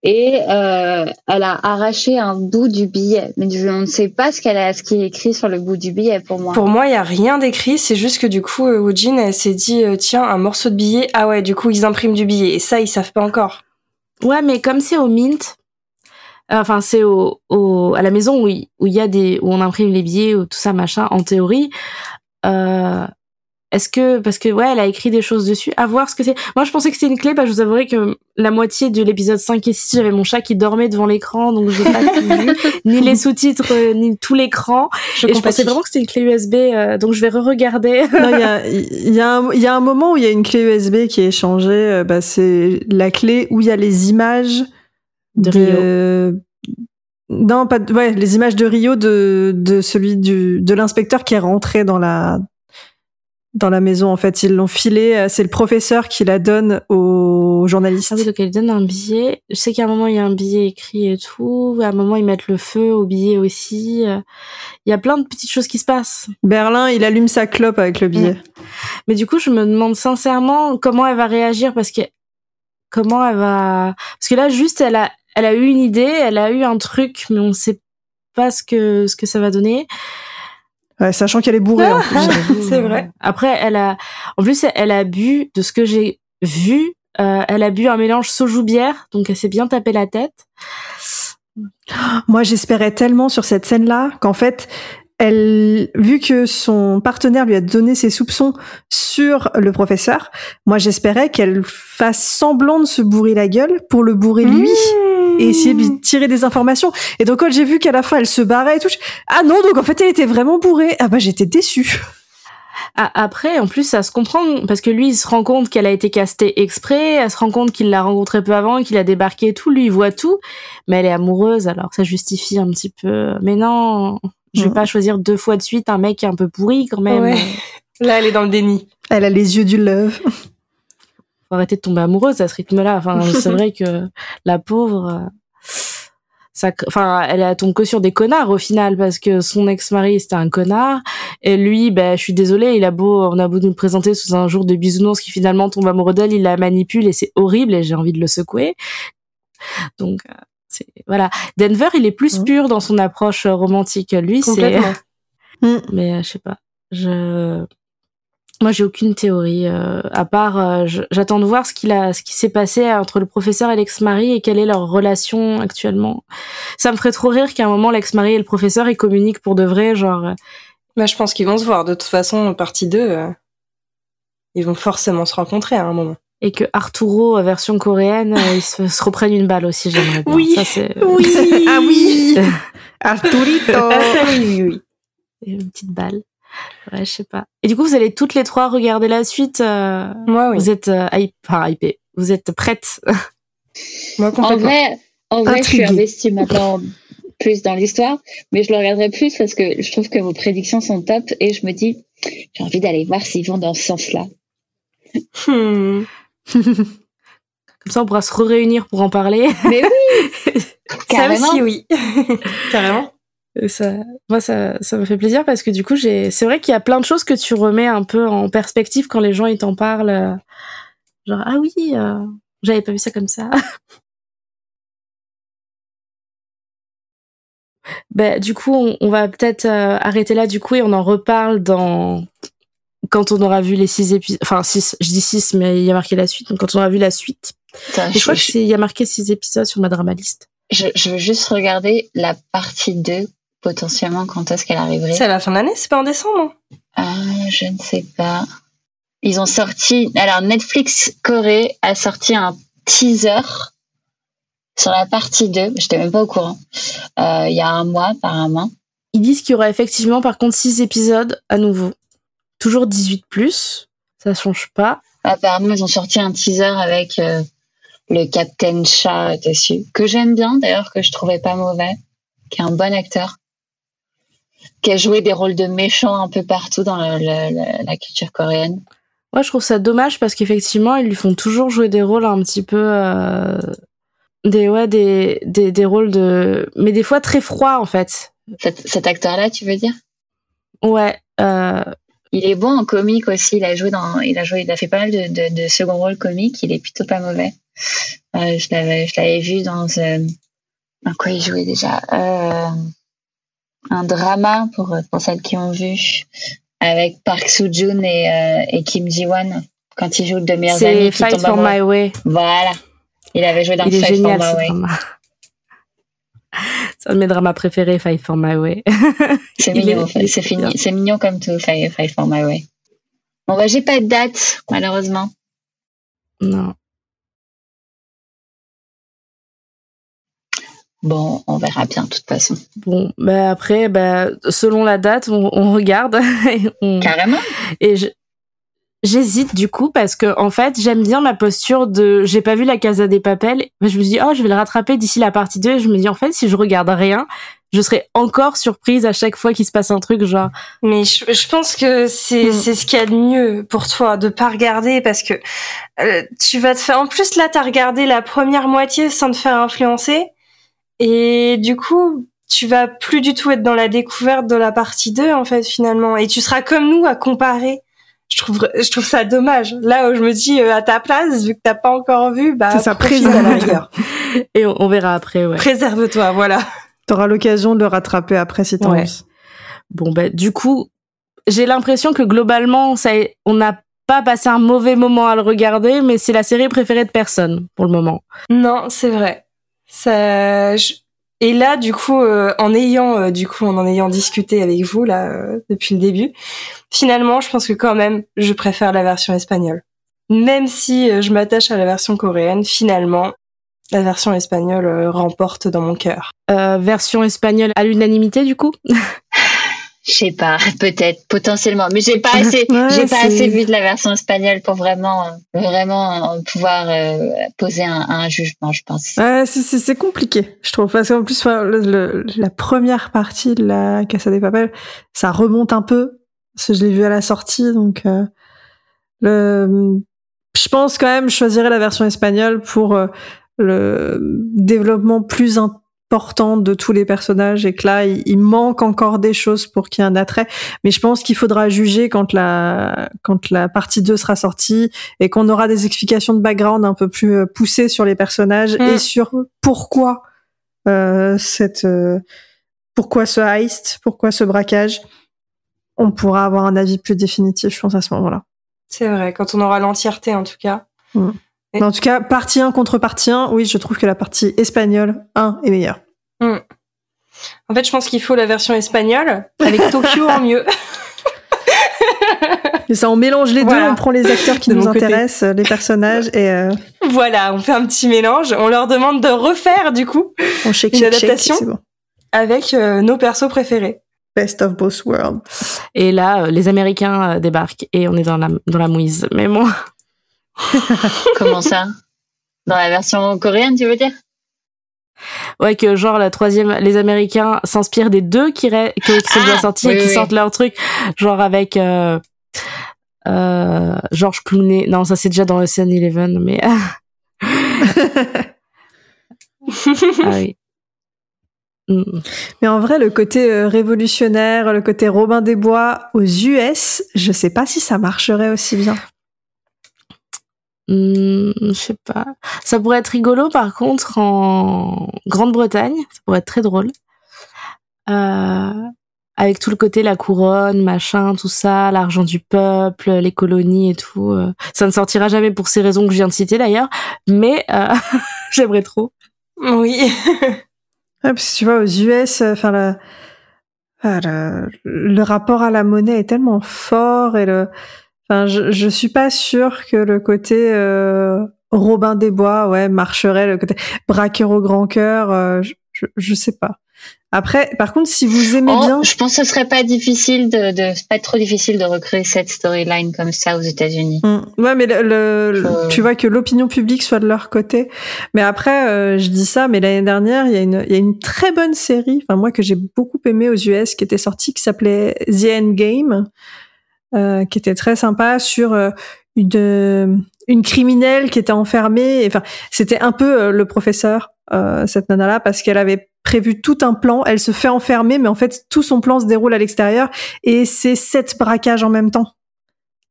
et euh, elle a arraché un bout du billet. Mais je on ne sait pas ce qu'elle a, ce qui est écrit sur le bout du billet pour moi. Pour moi, il y a rien d'écrit, c'est juste que du coup, euh, Woojin, elle s'est dit, euh, tiens, un morceau de billet, ah ouais, du coup, ils impriment du billet. Et ça, ils savent pas encore. Ouais, mais comme c'est au Mint, euh, enfin c'est au, au à la maison où il où il y a des où on imprime les billets ou tout ça machin. En théorie, euh, est-ce que parce que ouais, elle a écrit des choses dessus. À voir ce que c'est. Moi, je pensais que c'était une clé. Bah, je vous avouerai que la moitié de l'épisode 5 et 6, j'avais mon chat qui dormait devant l'écran, donc j'ai pas tout vu, ni les sous-titres, euh, ni tout l'écran. Je Et je pensais vraiment que c'était une clé USB, euh, donc je vais re-regarder. Non, il y a, il y, a un- il y a un moment où il y a une clé USB qui est échangée. euh, Bah, c'est la clé où il y a les images De de, Non, pas de... ouais, les images de Rio de, de celui du, de l'inspecteur qui est rentré dans la, dans la maison. En fait, ils l'ont filé. euh, C'est le professeur qui la donne aux journalistes. Ah oui, donc elle donne un billet. Je sais qu'à un moment, il y a un billet écrit et tout. À un moment, ils mettent le feu au billet aussi. Euh, Il y a plein de petites choses qui se passent. Berlin, il allume sa clope avec le billet. Mais du coup, je me demande sincèrement comment elle va réagir parce que comment elle va parce que là juste elle a elle a eu une idée, elle a eu un truc mais on sait pas ce que ce que ça va donner. Ouais, sachant qu'elle est bourrée. en plus. C'est vrai. Après elle a en plus elle a bu de ce que j'ai vu, euh, elle a bu un mélange soju bière donc elle s'est bien tapé la tête. Moi, j'espérais tellement sur cette scène-là qu'en fait, elle, vu que son partenaire lui a donné ses soupçons sur le professeur, moi, j'espérais qu'elle fasse semblant de se bourrer la gueule pour le bourrer lui Mmh. et essayer de lui tirer des informations. Et donc, quand j'ai vu qu'à la fin, elle se barrait et tout, je- ah non, donc en fait, elle était vraiment bourrée. Ah bah, j'étais déçue. Après, en plus, ça se comprend parce que lui, il se rend compte qu'elle a été castée exprès. Elle se rend compte qu'il l'a rencontré peu avant, qu'il a débarqué et tout. Lui, il voit tout, mais elle est amoureuse, alors ça justifie un petit peu. Mais non, je vais Mhm. pas choisir deux fois de suite un mec un peu pourri quand même. Ouais. Là, elle est dans le déni. Elle a les yeux du love. Faut arrêter de tomber amoureuse à ce rythme-là. Enfin, c'est vrai que la pauvre, euh, ça, enfin, elle tombe que sur des connards au final parce que son ex-mari c'était un connard et lui, ben, je suis désolée, il a beau, on a beau nous le présenter sous un jour de bisounours qui finalement tombe amoureux d'elle, il la manipule et c'est horrible et j'ai envie de le secouer. Donc, euh, voilà. Denver, il est plus Mhm. pur dans son approche euh, romantique. Lui, c'est Complètement. mais euh, je sais pas. Je moi j'ai aucune théorie euh, à part euh, j'attends de voir ce qu'il a ce qui s'est passé entre le professeur et l'ex-mari et quelle est leur relation actuellement. Ça me ferait trop rire qu'à un moment l'ex-mari et le professeur ils communiquent pour de vrai genre Bah, je pense qu'ils vont se voir. De toute façon, partie 2, euh, ils vont forcément se rencontrer à un moment. Et que Arturo euh, version coréenne euh, ils se, se reprennent une balle aussi j'aimerais bien. Oui. Ça c'est Oui ah oui Arturito Ah, ça, oui, oui, oui. une petite balle. Ouais, je sais pas. Et du coup vous allez toutes les trois regarder la suite euh, Moi, oui. Vous êtes euh, hype, enfin, hypées. Vous êtes prêtes Moi, En complètement. vrai, en vrai, je suis investie maintenant plus dans l'histoire, mais je le regarderai plus parce que je trouve que vos prédictions sont top et je me dis, j'ai envie d'aller voir s'ils vont dans ce sens-là. Hmm. Comme ça, on pourra se réunir pour en parler. Mais oui, Ça carrément. aussi, oui. Carrément. Ça, moi, ça, ça me fait plaisir parce que du coup, j'ai, c'est vrai qu'il y a plein de choses que tu remets un peu en perspective quand les gens ils t'en parlent. euh, Genre, ah oui, euh, j'avais pas vu ça comme ça. ben, du coup, on, on va peut-être euh, arrêter là, du coup, et on en reparle dans, quand on aura vu les six épisodes, enfin, six, je dis six, mais il y a marqué la suite, donc quand on aura vu la suite. Attends, je crois je, qu'il y a marqué six épisodes sur ma dramaliste. je- je veux juste regarder la partie 2, potentiellement, quand est-ce qu'elle arriverait. C'est à la fin de l'année, c'est pas en décembre non Ah, je ne sais pas. Ils ont sorti. Alors, Netflix Corée a sorti un teaser Sur la partie 2, j'étais même pas au courant. Euh, il y a un mois, apparemment. Ils disent qu'il y aura effectivement, par contre, 6 épisodes à nouveau. Toujours 18 plus. Ça change pas. Apparemment, ils ont sorti un teaser avec euh, le Captain Chat dessus, que j'aime bien d'ailleurs, que je trouvais pas mauvais, qui est un bon acteur, qui a joué des rôles de méchants un peu partout dans le- le- le- la culture coréenne. Ouais, je trouve ça dommage parce qu'effectivement, ils lui font toujours jouer des rôles un petit peu. euh, des, ouais, des, des, des rôles de. Mais des fois très froids, en fait. Cet, cet acteur-là, tu veux dire? Ouais. Euh, Il est bon en comique aussi. Il a joué dans, il a joué, il a fait pas mal de, de, de second rôle comique. Il est plutôt pas mauvais. Euh, je l'avais, je l'avais vu dans euh, dans quoi il jouait déjà? Euh, un drama pour pour celles qui ont vu avec Park Soo Joon et euh, et Kim Ji Won quand il joue de meilleurs c'est amis qui Fight tombent for. My Way. Voilà. Il avait joué dans Il Fight for My Way. C'est un de mes dramas préférés, Fight for My Way. C'est mignon, est- c'est super. fini, c'est mignon comme tout. Fight, Fight for My Way. Bon bah j'ai pas de date malheureusement. non. Bon, on verra bien de toute façon. Bon, bah après, bah, selon la date, on, on regarde. et on- Carrément. Et je- j'hésite du coup parce que en fait, j'aime bien ma posture de j'ai pas vu la Casa des Papels, mais je me dis oh, je vais le rattraper d'ici la partie 2 et je me dis en fait, si je regarde rien, je serai encore surprise à chaque fois qu'il se passe un truc genre Mais je, je pense que c'est Mm. c'est ce qu'il y a de mieux pour toi de pas regarder parce que euh, tu vas te faire. En plus là, t'as regardé la première moitié sans te faire influencer et du coup, tu vas plus du tout être dans la découverte de la partie 2 en fait finalement et tu seras comme nous à comparer. Je trouve je trouve ça dommage. Là où je me dis euh, à ta place vu que t'as pas encore vu, bah ça, profite à la et on, on verra après ouais. Préserve-toi, voilà. T'auras l'occasion de le rattraper après si t'as Ouais. Bon bah du coup, j'ai l'impression que globalement ça on n'a pas passé un mauvais moment à le regarder, mais c'est la série préférée de personne pour le moment. Non, c'est vrai. Ça, je- Et là, du coup, euh, en ayant, euh, du coup, en en ayant discuté avec vous là euh, depuis le début, finalement, je pense que quand même, je préfère la version espagnole. Même si euh, je m'attache à la version coréenne, finalement, la version espagnole euh, remporte dans mon cœur. Euh, version espagnole à l'unanimité du coup? Je sais pas, peut-être, potentiellement, mais j'ai pas assez, Ouais, j'ai pas assez vu de la version espagnole pour vraiment, euh, vraiment euh, pouvoir euh, poser un, un jugement, je pense. Ouais, c'est- compliqué, je trouve. Parce qu'en plus, enfin, le- le- la première partie de la Casa des Papel, ça remonte un peu. Parce que je l'ai vu à la sortie, donc euh, le, je pense quand même, je choisirais la version espagnole pour euh, le développement plus important de tous les personnages et que là, il, il manque encore des choses pour qu'il y ait un attrait. Mais je pense qu'il faudra juger quand la quand la partie 2 sera sortie et qu'on aura des explications de background un peu plus euh, poussées sur les personnages Mm. et sur pourquoi euh, cette euh, pourquoi ce heist, pourquoi ce braquage. On pourra avoir un avis plus définitif, je pense, à ce moment-là. C'est vrai, quand on aura l'entièreté en tout cas. Mais en tout cas, partie 1 contre partie 1, oui, je trouve que la partie espagnole 1 est meilleure. En fait, je pense qu'il faut la version espagnole avec Tokyo en mieux. Et ça, on mélange les Voilà. deux, on prend les acteurs qui De nous côté. intéressent, les personnages, et euh, voilà, on fait un petit mélange. On leur demande de refaire du coup on shake, Une shake, adaptation bon. avec euh, nos persos préférés. Best of both worlds. Et là, euh, les Américains euh, débarquent et on est dans la dans la mouise. Mais bon. Comment ça? Dans la version coréenne, tu veux dire? Ouais, que genre la troisième, les Américains s'inspirent des deux qui, ré- qui, qui sont Ah, déjà sortis oui, et qui oui. sortent leur truc, genre avec euh, euh, Georges Clooney. Non, ça c'est déjà dans Ocean Eleven, mais ah oui. Mm. Mais en vrai, le côté euh, révolutionnaire, le côté Robin des Bois aux US, je sais pas si ça marcherait aussi bien. Hmm, je sais pas. Ça pourrait être rigolo par contre en Grande-Bretagne, ça pourrait être très drôle. Euh, avec tout le côté la couronne, machin, tout ça, l'argent du peuple, les colonies et tout. euh. Ça ne sortira jamais pour ces raisons que je viens de citer d'ailleurs, mais euh, j'aimerais trop. Oui. Ouais, parce que tu vois, aux US, euh, enfin, le, ah, le, le rapport à la monnaie est tellement fort et le, enfin, je, je suis pas sûre que le côté euh, Robin des Bois, ouais, marcherait le côté braqueur au grand cœur, euh, je, je, je, sais pas. Après, par contre, si vous aimez Oh, bien, Je pense que ce serait pas difficile de, de pas trop difficile de recréer cette storyline comme ça aux États-Unis. Hmm. ouais, mais le, le- Euh. tu vois que l'opinion publique soit de leur côté. Mais après, euh, je dis ça, mais l'année dernière, il y a une, il y a une très bonne série, enfin moi que j'ai beaucoup aimé aux US, qui était sortie, qui s'appelait The Endgame, euh, qui était très sympa sur euh, une une criminelle qui était enfermée. Enfin, c'était un peu euh, le professeur, euh, cette nana-là, parce qu'elle avait prévu tout un plan. Elle se fait enfermer, mais en fait, tout son plan se déroule à l'extérieur, et c'est sept braquages en même temps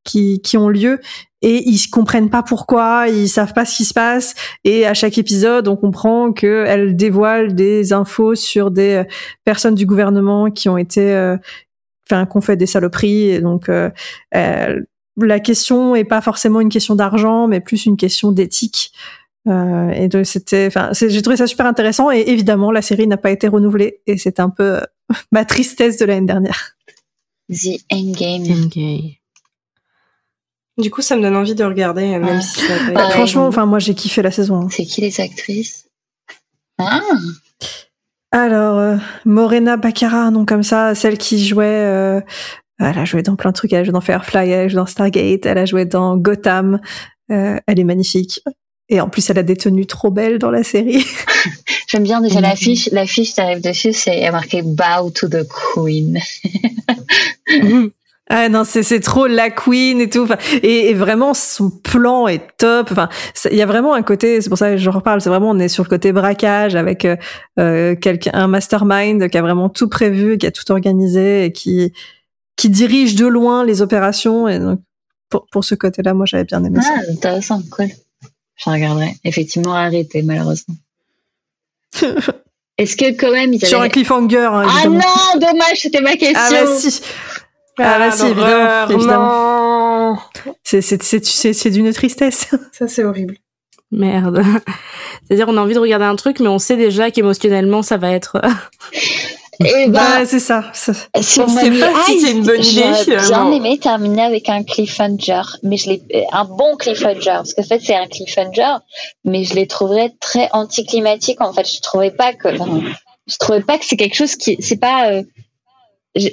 qui qui ont lieu et ils comprennent pas pourquoi, ils savent pas ce qui se passe et à chaque épisode on comprend que elle dévoile des infos sur des euh, personnes du gouvernement qui ont été euh, enfin qu'on fait des saloperies et donc euh, euh, la question est pas forcément une question d'argent mais plus une question d'éthique euh, et donc c'était enfin c'est- j'ai trouvé ça super intéressant et évidemment la série n'a pas été renouvelée et c'est un peu euh, ma tristesse de l'année dernière. The Endgame. Okay. Du coup, ça me donne envie de regarder, même Ouais. si ça Bah, Franchement enfin moi j'ai kiffé la saison. hein. C'est qui les actrices? Ah, Alors, euh, Morena Baccarat, un nom comme ça, celle qui jouait, euh, elle a joué dans plein de trucs, elle a joué dans Firefly, elle a joué dans Stargate, elle a joué dans Gotham, euh, elle est magnifique. Et en plus, elle a des tenues trop belles dans la série. j'aime bien déjà Mhm. l'affiche. L'affiche, t'arrives dessus, c'est marqué Bow to the Queen. ah non, c'est trop la queen et tout. Enfin, et, et vraiment, son plan est top. Enfin, ça- il y a vraiment un côté, c'est pour ça que je reparle, c'est vraiment, on est sur le côté braquage avec euh, euh, quelqu'un, un mastermind qui a vraiment tout prévu, qui a tout organisé et qui qui dirige de loin les opérations. Et donc, pour, pour ce côté-là, moi, j'avais bien aimé ça. Ah, intéressant, cool. Je regarderai. Effectivement, arrêté, malheureusement. Est-ce que quand même ils Sur un avaient... cliffhanger, hein, Ah non, dommage, c'était ma question. Ah bah si. Ah bah si, évidemment, évidemment. non. C'est c'est c'est c'est c'est d'une tristesse. Ça, c'est horrible. Merde. C'est-à-dire, on a envie de regarder un truc, mais on sait déjà qu'émotionnellement, ça va être. Et bah, Ouais, c'est ça. ça. si On sait pas si c'est une bonne idée, J'aurais bien aimé terminer avec un cliffhanger, mais je l'ai euh, un bon cliffhanger parce qu'en fait c'est un cliffhanger, mais je les trouverais très anticlimatiques. En fait, je trouvais pas que, enfin, je trouvais pas que c'est quelque chose qui, c'est pas. Euh, j'ai-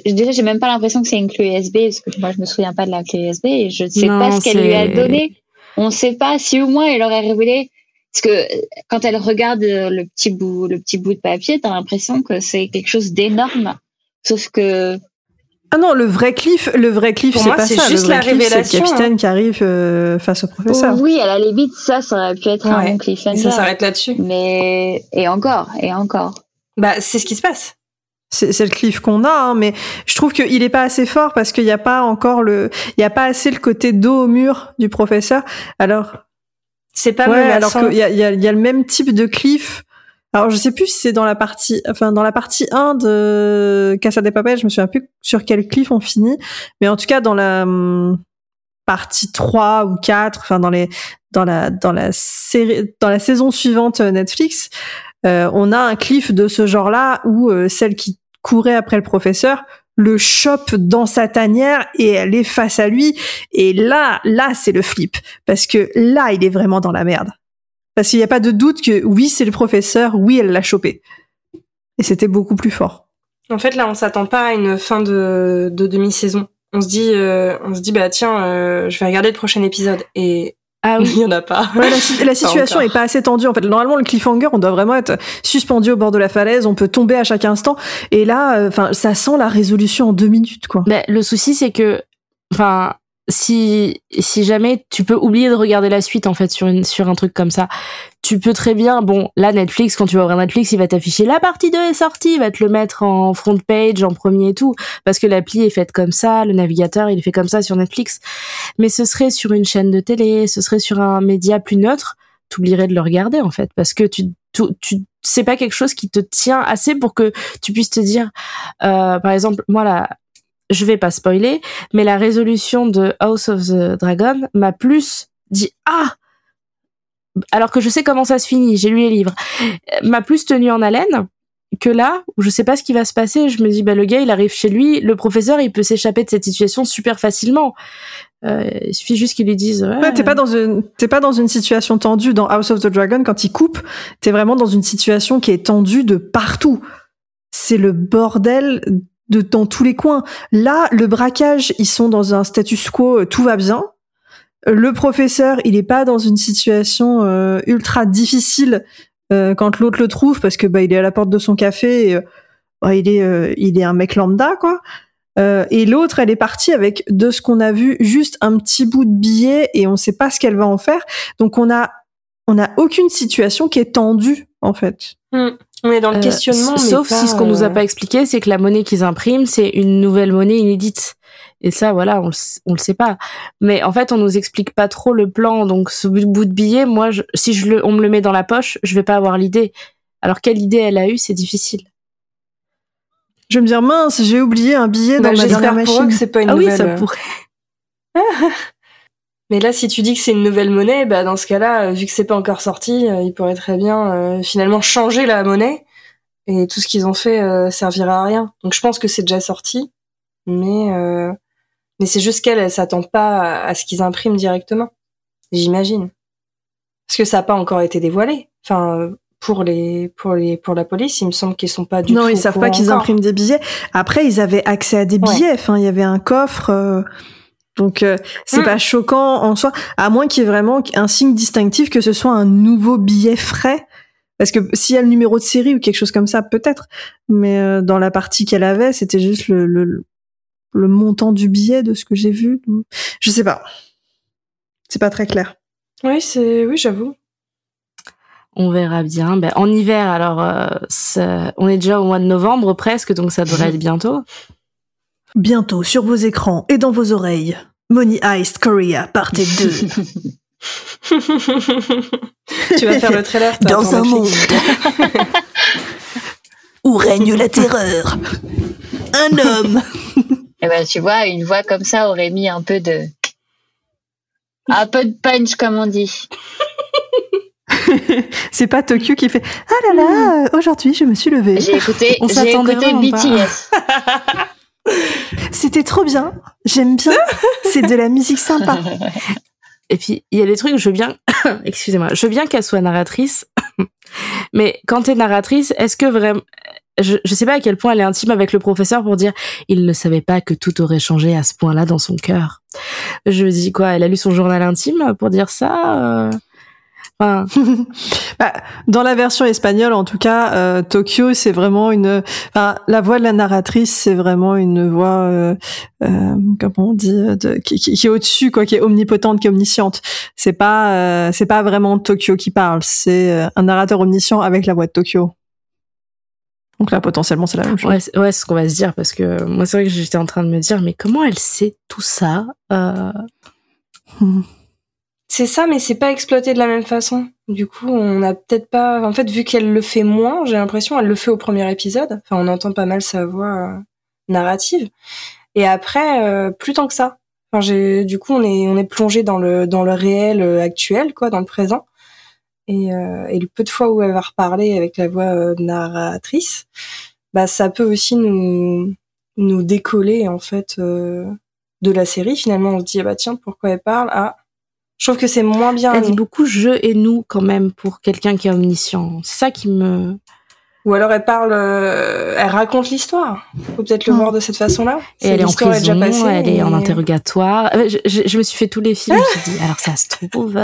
déjà, j'ai même pas l'impression que c'est une clé USB parce que moi je me souviens pas de la clé USB et je sais Non, pas ce qu'elle lui a donné. On sait pas si au moins elle aurait révélé. Parce que quand elle regarde le petit bout, le petit bout de papier, t'as l'impression que c'est quelque chose d'énorme. Sauf que Ah non, le vrai cliff, le vrai cliff, c'est pas c'est ça. juste le vrai la cliff, c'est le révélation, capitaine qui arrive euh, face au professeur. Oui, à la limite, ça, ça aurait pu être un bon Et cliffhanger. ça s'arrête là-dessus. Mais, et encore, et encore. Bah, c'est ce qui se passe. C'est le cliff qu'on a, hein, mais je trouve qu'il est pas assez fort parce qu'il n'y a pas encore le, il y a pas assez le côté dos au mur du professeur. Alors, C'est pas ouais, alors qu'il y a, il y, a, y a le même type de cliff. Alors, je sais plus si c'est dans la partie, enfin, dans la partie 1 de Casa des Papel, je me souviens plus sur quel cliff on finit, mais en tout cas, dans la hum, partie 3 ou 4, enfin, dans les, dans la, dans la série, dans la saison suivante euh, Netflix, euh, on a un cliff de ce genre-là où euh, celle qui courait après le professeur le chope dans sa tanière et elle est face à lui. Et là, là, c'est le flip. Parce que là, il est vraiment dans la merde. Parce qu'il n'y a pas de doute que oui, c'est le professeur, oui, elle l'a chopé. Et c'était beaucoup plus fort. En fait, là, on s'attend pas à une fin de, de demi-saison. On se dit, euh, on se dit, bah tiens, euh, je vais regarder le prochain épisode. Et Ah il oui. y en a pas. Ouais, la, si- la situation encore. est pas assez tendue. En fait, normalement, le cliffhanger, on doit vraiment être suspendu au bord de la falaise. On peut tomber à chaque instant. Et là, euh, enfin, ça sent la résolution en deux minutes, quoi. Ben, le souci, c'est que, enfin, si, si jamais tu peux oublier de regarder la suite, en fait, sur une, sur un truc comme ça, tu peux très bien, bon, là, Netflix, quand tu vas ouvrir Netflix, il va t'afficher la partie 2 est sortie, il va te le mettre en front page, en premier et tout, parce que l'appli est faite comme ça, le navigateur, il est fait comme ça sur Netflix. Mais ce serait sur une chaîne de télé, ce serait sur un média plus neutre, t'oublierais de le regarder, en fait, parce que tu, tu, tu c'est pas quelque chose qui te tient assez pour que tu puisses te dire, euh, par exemple, moi, là, je vais pas spoiler, mais la résolution de House of the Dragon m'a plus dit ah alors que je sais comment ça se finit, j'ai lu les livres, euh, m'a plus tenu en haleine que là où je sais pas ce qui va se passer, je me dis bah le gars il arrive chez lui, le professeur il peut s'échapper de cette situation super facilement. Euh, il suffit juste qu'ils lui disent. Ouais, Ouais, t'es pas dans une, t'es pas dans une situation tendue dans House of the Dragon quand il coupe. T'es vraiment dans une situation qui est tendue de partout. C'est le bordel de dans tous les coins. Là, le braquage, ils sont dans un status quo, euh, tout va bien. Euh, Le professeur, il est pas dans une situation euh, ultra difficile quand l'autre le trouve parce que bah il est à la porte de son café. Et, bah, il est, il est un mec lambda quoi. Et l'autre, elle est partie avec, de ce qu'on a vu, juste un petit bout de billet et on sait pas ce qu'elle va en faire. Donc on a, on a aucune situation qui est tendue en fait. Hmm. On est dans le Euh, questionnement. mais sauf pas, si ce qu'on nous a euh, pas expliqué, c'est que la monnaie qu'ils impriment, c'est une nouvelle monnaie inédite. Et ça, voilà, on le, on le sait pas. Mais en fait, on nous explique pas trop le plan. Donc, ce bout de billet, moi, je, si je le, on me le met dans la poche, je vais pas avoir l'idée. Alors, quelle idée elle a eue, c'est difficile. Je vais me dire, mince, j'ai oublié un billet bah, dans ma dernière J'espère pour eux machine. que c'est pas une Ah oui, ça euh, pourrait. Mais là, si tu dis que c'est une nouvelle monnaie, bah dans ce cas-là, euh, vu que c'est pas encore sorti, euh, ils pourraient très bien euh, finalement changer la monnaie et tout ce qu'ils ont fait euh, servira à rien. Donc je pense que c'est déjà sorti, mais euh, mais c'est juste qu'elle, elle s'attend pas à, ce qu'ils impriment directement, j'imagine, parce que ça a pas encore été dévoilé. Enfin, euh, pour les pour les pour la police, il me semble qu'ils sont pas du tout. non, ils savent pas qu'ils impriment des billets. Après, ils avaient accès à des Ouais. billets. Enfin, il y avait un coffre. euh, donc, euh, c'est pas choquant en soi, à moins qu'il y ait vraiment un signe distinctif que ce soit un nouveau billet frais. Parce que s'il y a le numéro de série ou quelque chose comme ça, peut-être. Mais euh, dans la partie qu'elle avait, c'était juste le, le, le montant du billet de ce que j'ai vu. Je sais pas. C'est pas très clair. Oui, c'est oui, j'avoue. On verra bien. Ben, en hiver, alors, euh, ça- on est déjà au mois de novembre presque, donc ça devrait être bientôt. Bientôt sur vos écrans et dans vos oreilles. Money Heist Korea, partie 2. tu vas faire le trailer. toi, Dans un Netflix. où règne la terreur. Un homme. Et ben, tu vois, une voix comme ça aurait mis un peu de, un peu de punch, comme on dit. C'est pas Tokyo qui fait Ah là là, aujourd'hui je me suis levée. J'ai écouté, On j'ai s'attendait écouté. BTS. C'était trop bien. J'aime bien. C'est de la musique sympa. Et puis, il y a des trucs, je veux bien, excusez-moi, je veux bien qu'elle soit narratrice, mais quand t'es narratrice, est-ce que vraiment, je, je sais pas à quel point elle est intime avec le professeur pour dire, il ne savait pas que tout aurait changé à ce point-là dans son cœur. Je me dis quoi, elle a lu son journal intime pour dire ça? euh? Enfin, Bah, dans la version espagnole, en tout cas, euh, Tokyo, c'est vraiment une. Enfin, la voix de la narratrice, c'est vraiment une voix, euh, euh, comment on dit, de, qui, qui, qui est au-dessus, quoi, qui est omnipotente, qui est omnisciente. C'est pas, c'est pas vraiment Tokyo qui parle. C'est un narrateur omniscient avec la voix de Tokyo. Donc là, potentiellement, c'est la même chose. ouais, c'est- ouais, c'est ce qu'on va se dire parce que moi, c'est vrai que j'étais en train de me dire, mais comment elle sait tout ça? C'est ça, mais c'est pas exploité de la même façon. Du coup, on n'a peut-être pas. En fait, vu qu'elle le fait moins, j'ai l'impression, elle le fait au premier épisode. Enfin, on entend pas mal sa voix euh, narrative. Et après, euh, plus tant que ça. Enfin, j'ai. Du coup, on est on est plongé dans le dans le réel euh, actuel, quoi, dans le présent. Et, euh, et le peu de fois où elle va reparler avec la voix euh, narratrice, bah ça peut aussi nous nous décoller en fait de la série. Finalement, on se dit ah bah tiens, pourquoi elle parle? Ah, je trouve que c'est moins bien. elle dit beaucoup je et nous quand même pour quelqu'un qui est omniscient. C'est ça qui me, Ou alors elle parle, euh, elle raconte l'histoire. Faut peut-être le Hmm. voir de cette façon-là. Et elle est en prison, déjà passée, elle est en interrogatoire. Euh, Je, je- je me suis fait tous les films. Je me suis dit, alors ça se trouve.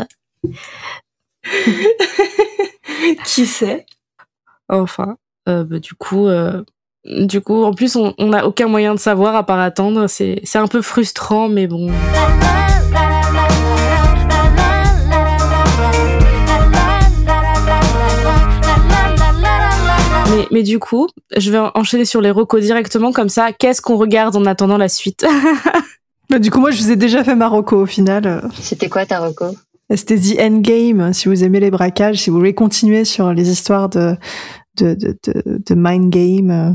Qui sait? Enfin, euh, bah, du coup, euh, du coup, en plus, on n'a aucun moyen de savoir à part attendre. C'est, c'est un peu frustrant, mais bon. Mais, mais du coup, je vais enchaîner sur les recos directement comme ça. Qu'est-ce qu'on regarde en attendant la suite Bah, du coup, moi, je vous ai déjà fait Marocco au final. Euh, C'était quoi ta reco? C'était The Endgame. Si vous aimez les braquages, si vous voulez continuer sur les histoires de, de, de, de, de mind game euh,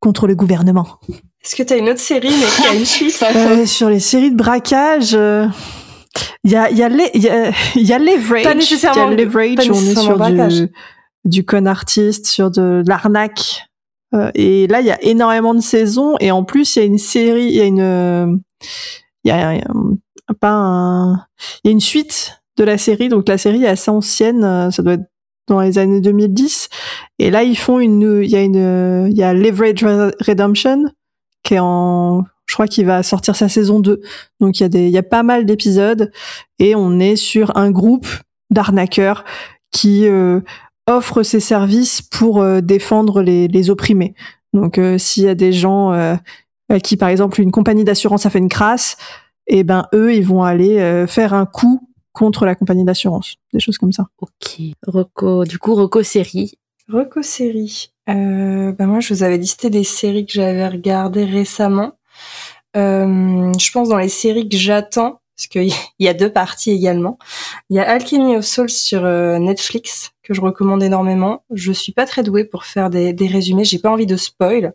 contre le gouvernement. Est-ce que t'as une autre série mais qui a une suite? Euh, sur les séries de braquage, euh, il y a, il y a les, il y a, il y a leverage. Pas nécessairement- Il y a leverage. on est sur braquage. du, du con artiste, sur de l'arnaque. Euh, et là, il y a énormément de saisons. Et en plus, il y a une série, il y a une, euh, il y a pas. Il y a une suite de la série, donc la série est assez ancienne, euh, ça doit être dans les années 2010. Et là, ils font une, il y a une, il y a Leverage Redemption qui est en, je crois qu'il va sortir sa saison 2. Donc il y a des, il y a pas mal d'épisodes et on est sur un groupe d'arnaqueurs qui euh, offre ses services pour euh, défendre les, les opprimés. Donc s'il y a des gens qui, par exemple, une compagnie d'assurance a fait une crasse, et eh ben eux, ils vont aller faire un coup contre la compagnie d'assurance, des choses comme ça. Ok. Rocco, du coup, Rocco série. Rocco série. Euh, bah moi, je vous avais listé des séries que j'avais regardées récemment. Euh, je pense dans les séries que j'attends, parce qu'il y a deux parties également. Il y a Alchemy of Souls sur euh, Netflix que je recommande énormément. Je suis pas très douée pour faire des, résumés. J'ai pas envie de spoil.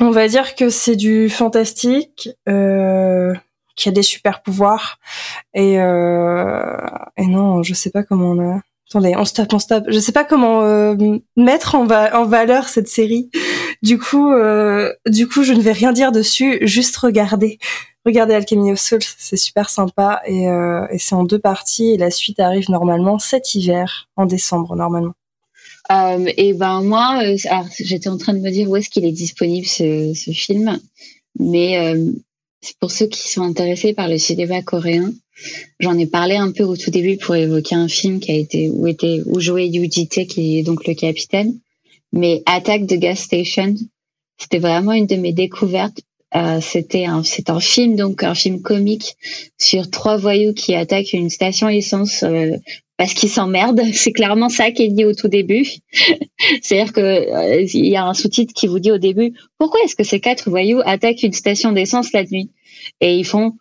On va dire que c'est du fantastique. Euh, qui a des super pouvoirs. Et, euh, et non, je sais pas comment on a. Attendez, on stop, on stop. Je sais pas comment euh, mettre en, valeur cette série. Du coup, du coup, je ne vais rien dire dessus. Juste regarder. Regardez Alchemy of Souls, c'est super sympa et, euh, et c'est en deux parties et la suite arrive normalement cet hiver, en décembre normalement. Euh, et ben moi, euh, j'étais en train de me dire où est-ce qu'il est disponible ce, film, mais pour ceux qui sont intéressés par le cinéma coréen, j'en ai parlé un peu au tout début pour évoquer un film qui a été où était où jouait Yoo Ji-tae qui est donc le capitaine. Mais Attack de Gas Station, c'était vraiment une de mes découvertes. Euh, c'était un c'est un film donc un film comique sur trois voyous qui attaquent une station essence euh, parce qu'ils s'emmerdent. C'est clairement ça qui est dit au tout début. C'est-à-dire que euh, il y a un sous-titre qui vous dit au début pourquoi est-ce que ces quatre voyous attaquent une station d'essence la nuit? Et ils font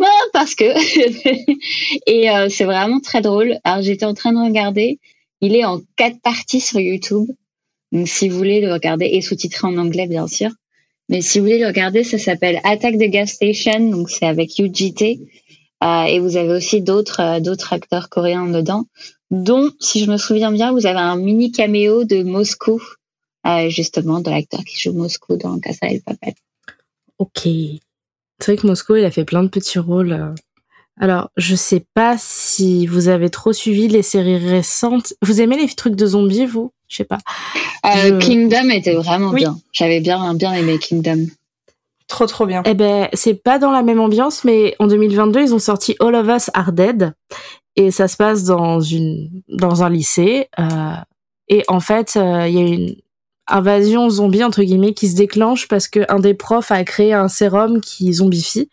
ah, parce que et c'est vraiment très drôle. Alors j'étais en train de regarder. Il est en quatre parties sur YouTube. Donc si vous voulez le regarder et sous-titré en anglais bien sûr. Mais si vous voulez le regarder, ça s'appelle Attack the Gas Station. Donc c'est avec UGT euh, et vous avez aussi d'autres euh, d'autres acteurs coréens dedans, dont, si je me souviens bien, vous avez un mini caméo de Moscou, euh, justement, de l'acteur qui joue Moscou dans Casa El Papel. Ok. C'est vrai que Moscou, il a fait plein de petits rôles. Alors, je sais pas si vous avez trop suivi les séries récentes. Vous aimez les trucs de zombies, vous? Je sais pas. Kingdom était vraiment bien. J'avais bien bien aimé Kingdom. Trop trop bien. Eh ben, c'est pas dans la même ambiance, mais en 2022, ils ont sorti All of Us Are Dead. Et ça se passe dans une dans un lycée. Euh, et en fait, euh, il y a une invasion zombie entre guillemets qui se déclenche parce que un des profs a créé un sérum qui zombifie.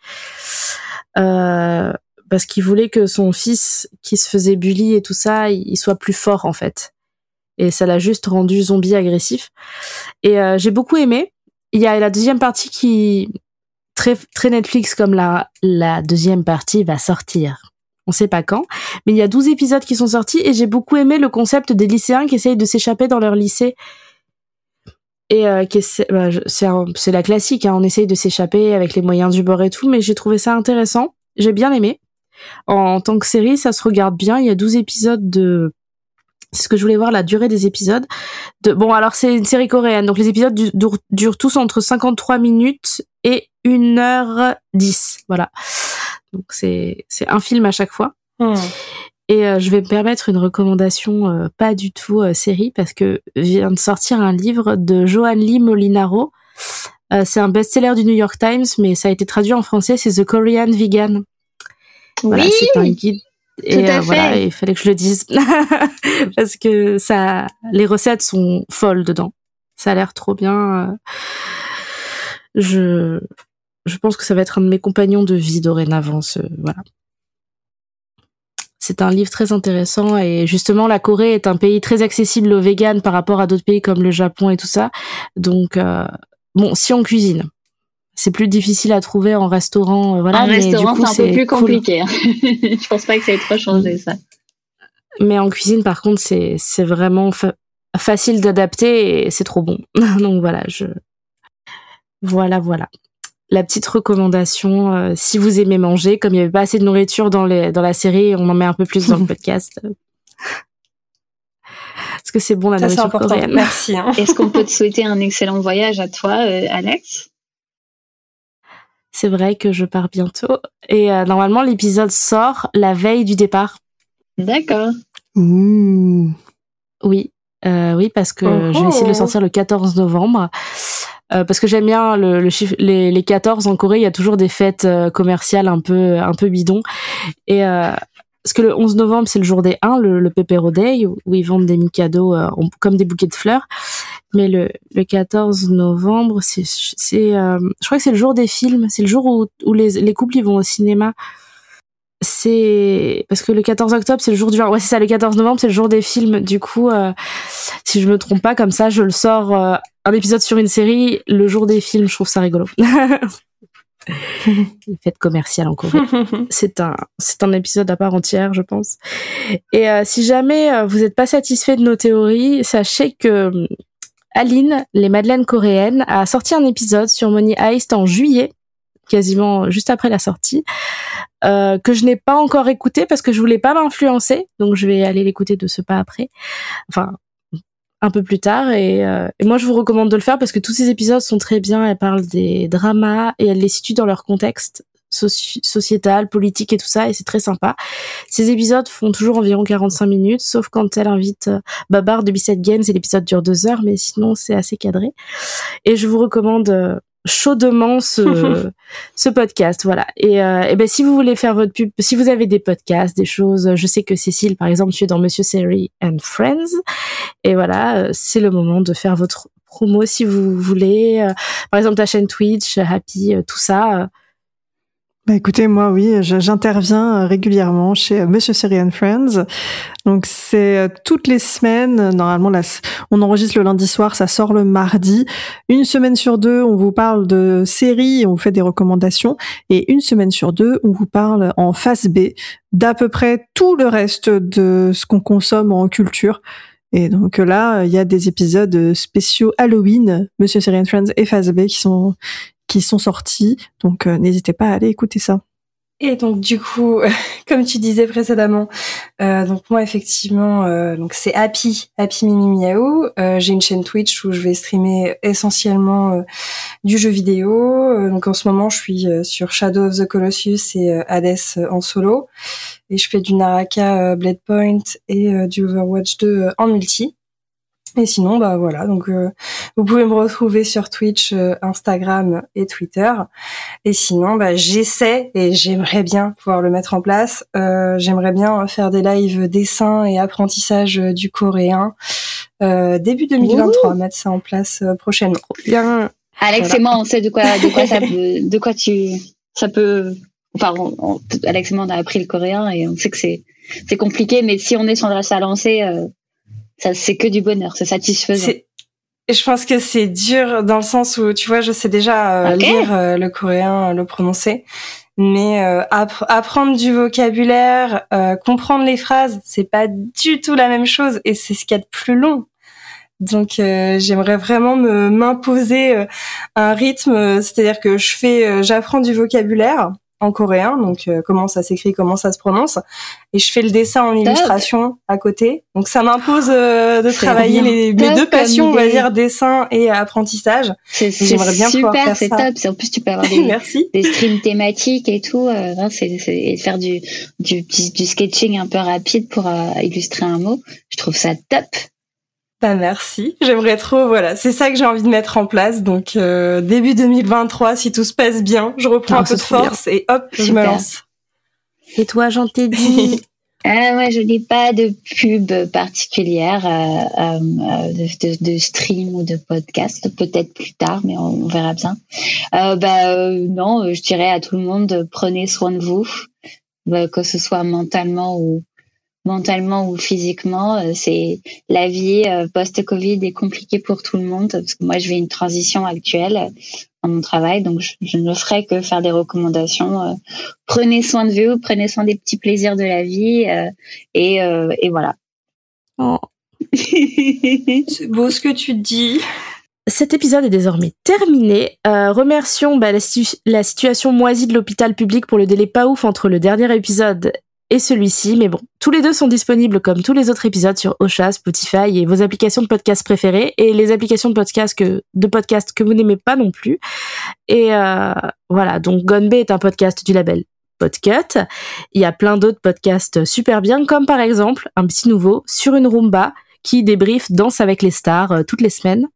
Euh, parce qu'il voulait que son fils, qui se faisait bully et tout ça, il soit plus fort en fait. Et ça l'a juste rendu zombie agressif. Et euh, j'ai beaucoup aimé il y a la deuxième partie qui très très Netflix comme la la deuxième partie va sortir. On sait pas quand, mais il y a 12 épisodes qui sont sortis et j'ai beaucoup aimé le concept des lycéens qui essayent de s'échapper dans leur lycée. Et euh, bah, c'est la classique, hein, on essaye de s'échapper avec les moyens du bord et tout, mais j'ai trouvé ça intéressant. J'ai bien aimé. En, tant que série, ça se regarde bien. Il y a 12 épisodes de c'est ce que je voulais voir la durée des épisodes. De, bon, alors c'est une série coréenne, donc les épisodes durent, tous entre 53 minutes et 1h10. Voilà. Donc c'est c'est un film à chaque fois. Hmm. Et euh, je vais me permettre une recommandation euh, pas du tout euh, série parce que vient de sortir un livre de Johan Lee Molinaro. c'est un best-seller du New York Times, mais ça a été traduit en français. C'est The Korean Vegan. Voilà, oui. c'est un guide et euh, voilà, il fallait que je le dise parce que ça, les recettes sont folles dedans. Ça a l'air trop bien. Je, je pense que ça va être un de mes compagnons de vie dorénavant. Ce, voilà. C'est un livre très intéressant et justement la Corée est un pays très accessible aux véganes par rapport à d'autres pays comme le Japon et tout ça. Donc euh, bon, si on cuisine, c'est plus difficile à trouver en restaurant. Euh, voilà, en restaurant, c'est un peu plus compliqué. Hein. je pense pas que ça ait trop changé ça. Mais en cuisine, par contre, c'est c'est vraiment facile d'adapter et c'est trop bon. Donc voilà, je voilà voilà. La petite recommandation, euh, si vous aimez manger, comme il y avait pas assez de nourriture dans les dans la série, on en met un peu plus dans le podcast. Parce que c'est bon la nourriture coréenne. Merci. Hein. Est-ce qu'on peut te souhaiter un excellent voyage à toi, euh, Alex? C'est vrai que je pars bientôt. Et euh, normalement, l'épisode sort la veille du départ. D'accord. Oui, euh, oui, parce que Oh je vais essayer de le sortir le 14 novembre. Euh, parce que j'aime bien le, le chiffre, les, les 14 en Corée, il y a toujours des fêtes commerciales un peu un peu bidons. Et euh, parce que le 11 novembre, c'est le jour des 1, le, le Pepero Day, où, ils vendent des mi-cadeaux euh, en- comme des bouquets de fleurs. Mais le, le 14 novembre, c'est, c'est, euh, je crois que c'est le jour des films. C'est le jour où, où les, les couples ils vont au cinéma. C'est parce que le 14 octobre, c'est le jour du. Ouais, c'est ça. Le 14 novembre, c'est le jour des films. Du coup, euh, si je me trompe pas, comme ça, je le sors euh, un épisode sur une série le jour des films. Je trouve ça rigolo. Les fêtes commerciales en Corée c'est un c'est un épisode à part entière, je pense. Et euh, si jamais vous n'êtes pas satisfait de nos théories, sachez que Aline, les Madeleines coréennes, a sorti un épisode sur Money Heist en juillet, quasiment juste après la sortie, euh, que je n'ai pas encore écouté parce que je voulais pas m'influencer, donc je vais aller l'écouter de ce pas après. Enfin, un peu plus tard. Et, euh, moi je vous recommande de le faire parce que tous ces épisodes sont très bien. Elle parle des dramas et elle les situe dans leur contexte soci- sociétal, politique et tout ça, et c'est très sympa. Ces épisodes font toujours environ 45 minutes, sauf quand elle invite euh, Babar de Bisset Games, et l'épisode dure deux heures, mais sinon c'est assez cadré. Et je vous recommande euh, chaudement ce, ce podcast, voilà. Et, euh, et ben si vous voulez faire votre pub, si vous avez des podcasts, des choses, je sais que Cécile, par exemple, tu es dans Monsieur Seri and Friends, et voilà, euh, c'est le moment de faire votre promo si vous voulez. Par exemple, ta chaîne Twitch, Happy, tout ça. Bah écoutez, moi oui, j'interviens euh, régulièrement chez euh, Monsieur Syrian Friends. Donc c'est euh, toutes les semaines. Normalement, là, on enregistre le lundi soir, ça sort le mardi. Une semaine sur deux, on vous parle de séries, on vous fait des recommandations. Et une semaine sur deux, on vous parle en phase B d'à peu près tout le reste de ce qu'on consomme en culture. Et donc là, il y a des épisodes spéciaux Halloween, Monsieur Syrian Friends et phase B qui sont qui sont sortis. Donc euh, n'hésitez pas à aller écouter ça. Et donc du coup, comme tu disais précédemment, euh, donc moi effectivement, euh, donc c'est Happy, Happy Mimi Miaou. Euh, J'ai une chaîne Twitch où je vais streamer essentiellement euh, du jeu vidéo. Euh, donc en ce moment, je suis sur Shadow of the Colossus et Hades en solo, et je fais du Naraka Blade Point et du Overwatch 2 euh, en multi. Et sinon, bah voilà, donc euh, vous pouvez me retrouver sur Twitch, euh, Instagram et Twitter. Et sinon, bah, j'essaie et j'aimerais bien pouvoir le mettre en place. Euh, j'aimerais bien faire des lives dessin et apprentissage du coréen euh, début 2023, mettre ça en place euh, prochainement. Bien. Alex Voilà. et moi, on sait de quoi, de quoi ça peut, de quoi tu, ça peut. Enfin, on- on- Alex et moi, on a appris le coréen et on sait que c'est, c'est compliqué, mais si on est sur sa lancée, euh, ça, c'est que du bonheur, c'est satisfaisant. Je pense que c'est dur dans le sens où, tu vois, je sais déjà euh, Ok. lire euh, le coréen, euh, le prononcer, mais euh, app- apprendre du vocabulaire, euh, comprendre les phrases, c'est pas du tout la même chose et c'est ce qu'il y a de plus long. Donc euh, j'aimerais vraiment me m'imposer un rythme, c'est-à-dire que je fais, euh, j'apprends du vocabulaire en coréen, donc euh, comment ça s'écrit, comment ça se prononce, et je fais le dessin en illustration à côté. Donc ça m'impose euh, de travailler les, mes deux passions, on va dire dessin et apprentissage. C'est, super, c'est top. En plus, tu peux avoir des, Merci. des streams thématiques et tout. Euh, c'est, et faire du, du, du, du sketching un peu rapide pour euh, illustrer un mot. Je trouve ça top. Bah merci. J'aimerais trop, voilà, c'est ça que j'ai envie de mettre en place. Donc euh, début 2023, si tout se passe bien, je reprends un peu de bien. force et hop, je me lance. Et toi, j'en t'ai dit. Ah, moi, je n'ai pas de pub particulière euh, euh, de, de, de stream ou de podcast. Peut-être plus tard, mais on, on verra bien. Euh, bah euh, non, euh, je dirais à tout le monde euh, prenez soin de vous, euh, que ce soit mentalement ou mentalement ou physiquement. Euh, C'est la vie euh, post-Covid est compliquée pour tout le monde parce que moi, je vis une transition actuelle dans mon travail, donc je, je ne ferai que faire des recommandations. euh, prenez soin de vous, prenez soin des petits plaisirs de la vie et, et voilà. Oh. C'est beau ce que tu dis. Cet épisode est désormais terminé. Euh, remercions bah, la, situ- la situation moisie de l'hôpital public pour le délai pas ouf entre le dernier épisode et celui-ci. Mais bon, tous les deux sont disponibles comme tous les autres épisodes sur Ocha, Spotify et vos applications de podcast préférées et les applications de podcast que, vous n'aimez pas non plus. Et euh, voilà, donc Gone est un podcast du label Podcut. Il y a plein d'autres podcasts super bien, comme par exemple un petit nouveau sur une Roomba qui débrief Danse avec les stars euh, toutes les semaines.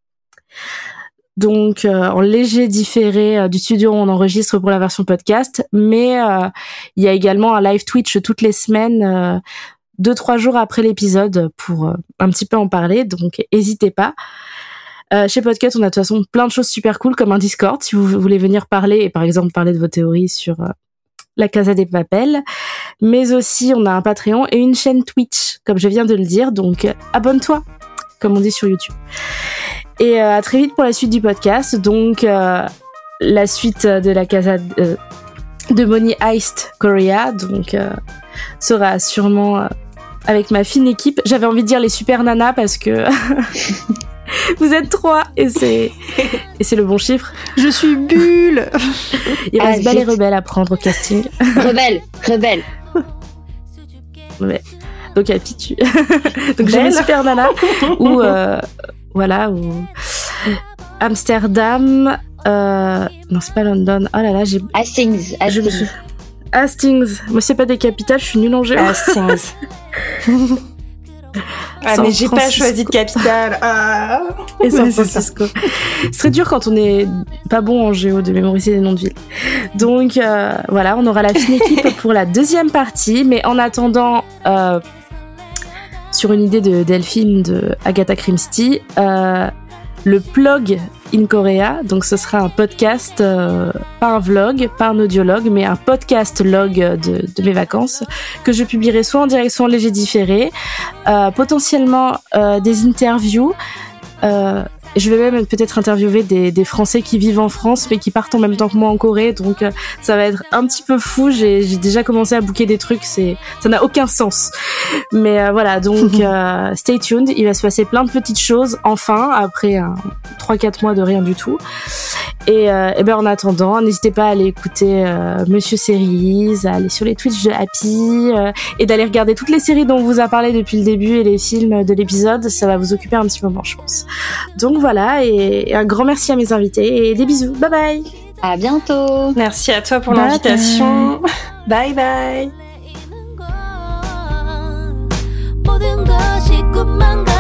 Donc euh, en léger différé euh, du studio, on enregistre pour la version podcast, mais il y a également un live Twitch toutes les semaines, deux trois jours après l'épisode pour un petit peu en parler. Donc n'hésitez pas. chez Podcast, on a de toute façon plein de choses super cool comme un Discord si vous voulez venir parler et par exemple parler de vos théories sur la Casa des Papels, mais aussi on a un Patreon et une chaîne Twitch, comme je viens de le dire, donc abonne-toi, comme on dit sur YouTube. Et euh, à très vite pour la suite du podcast, donc euh, la suite de la Casa de, de Money Heist Korea, donc euh, sera sûrement avec ma fine équipe. J'avais envie de dire les super nanas parce que Vous êtes trois et c'est et c'est le bon chiffre. Je suis bulle. Il reste ah, et Rebelle à prendre au casting. Rebelle, rebelle. Ouais. Donc a Pitu. Donc j'ai super nana ou euh, voilà ou Amsterdam. Euh, non c'est pas London. Oh là là j'ai. Hastings. Hastings. Hastings. Moi c'est pas des capitales, je suis nulle en géo. Hastings. Ah, mais j'ai pas choisi de capitale. Ah. Et San Francisco. C'est très dur quand on est pas bon en géo de mémoriser les noms de villes. Donc euh, voilà, on aura la fine équipe pour la deuxième partie. Mais en attendant, euh, sur une idée de Delphine de Agatha Christie, euh, le plug in Korea. Donc ce sera un podcast, euh, pas un vlog, pas un audiologue, mais un podcast log de, mes vacances que je publierai soit en direct, soit en léger différé. Euh, potentiellement des interviews. Euh, je vais même peut-être interviewer des, des, Français qui vivent en France mais qui partent en même temps que moi en Corée, donc euh, ça va être un petit peu fou. J'ai déjà commencé à booker des trucs, c'est ça n'a aucun sens. Mais euh, voilà, donc euh, stay tuned. Il va se passer plein de petites choses enfin après 3-4 mois de rien du tout. Et, et ben en attendant, n'hésitez pas à aller écouter Monsieur Series, à aller sur les Twitch de Happy et d'aller regarder toutes les séries dont on vous a parlé depuis le début et les films de l'épisode. Ça va vous occuper un petit moment, je pense. Donc voilà, et un grand merci à mes invités et des bisous. Bye bye. À bientôt. Merci à toi pour l'invitation. Bye bye. bye.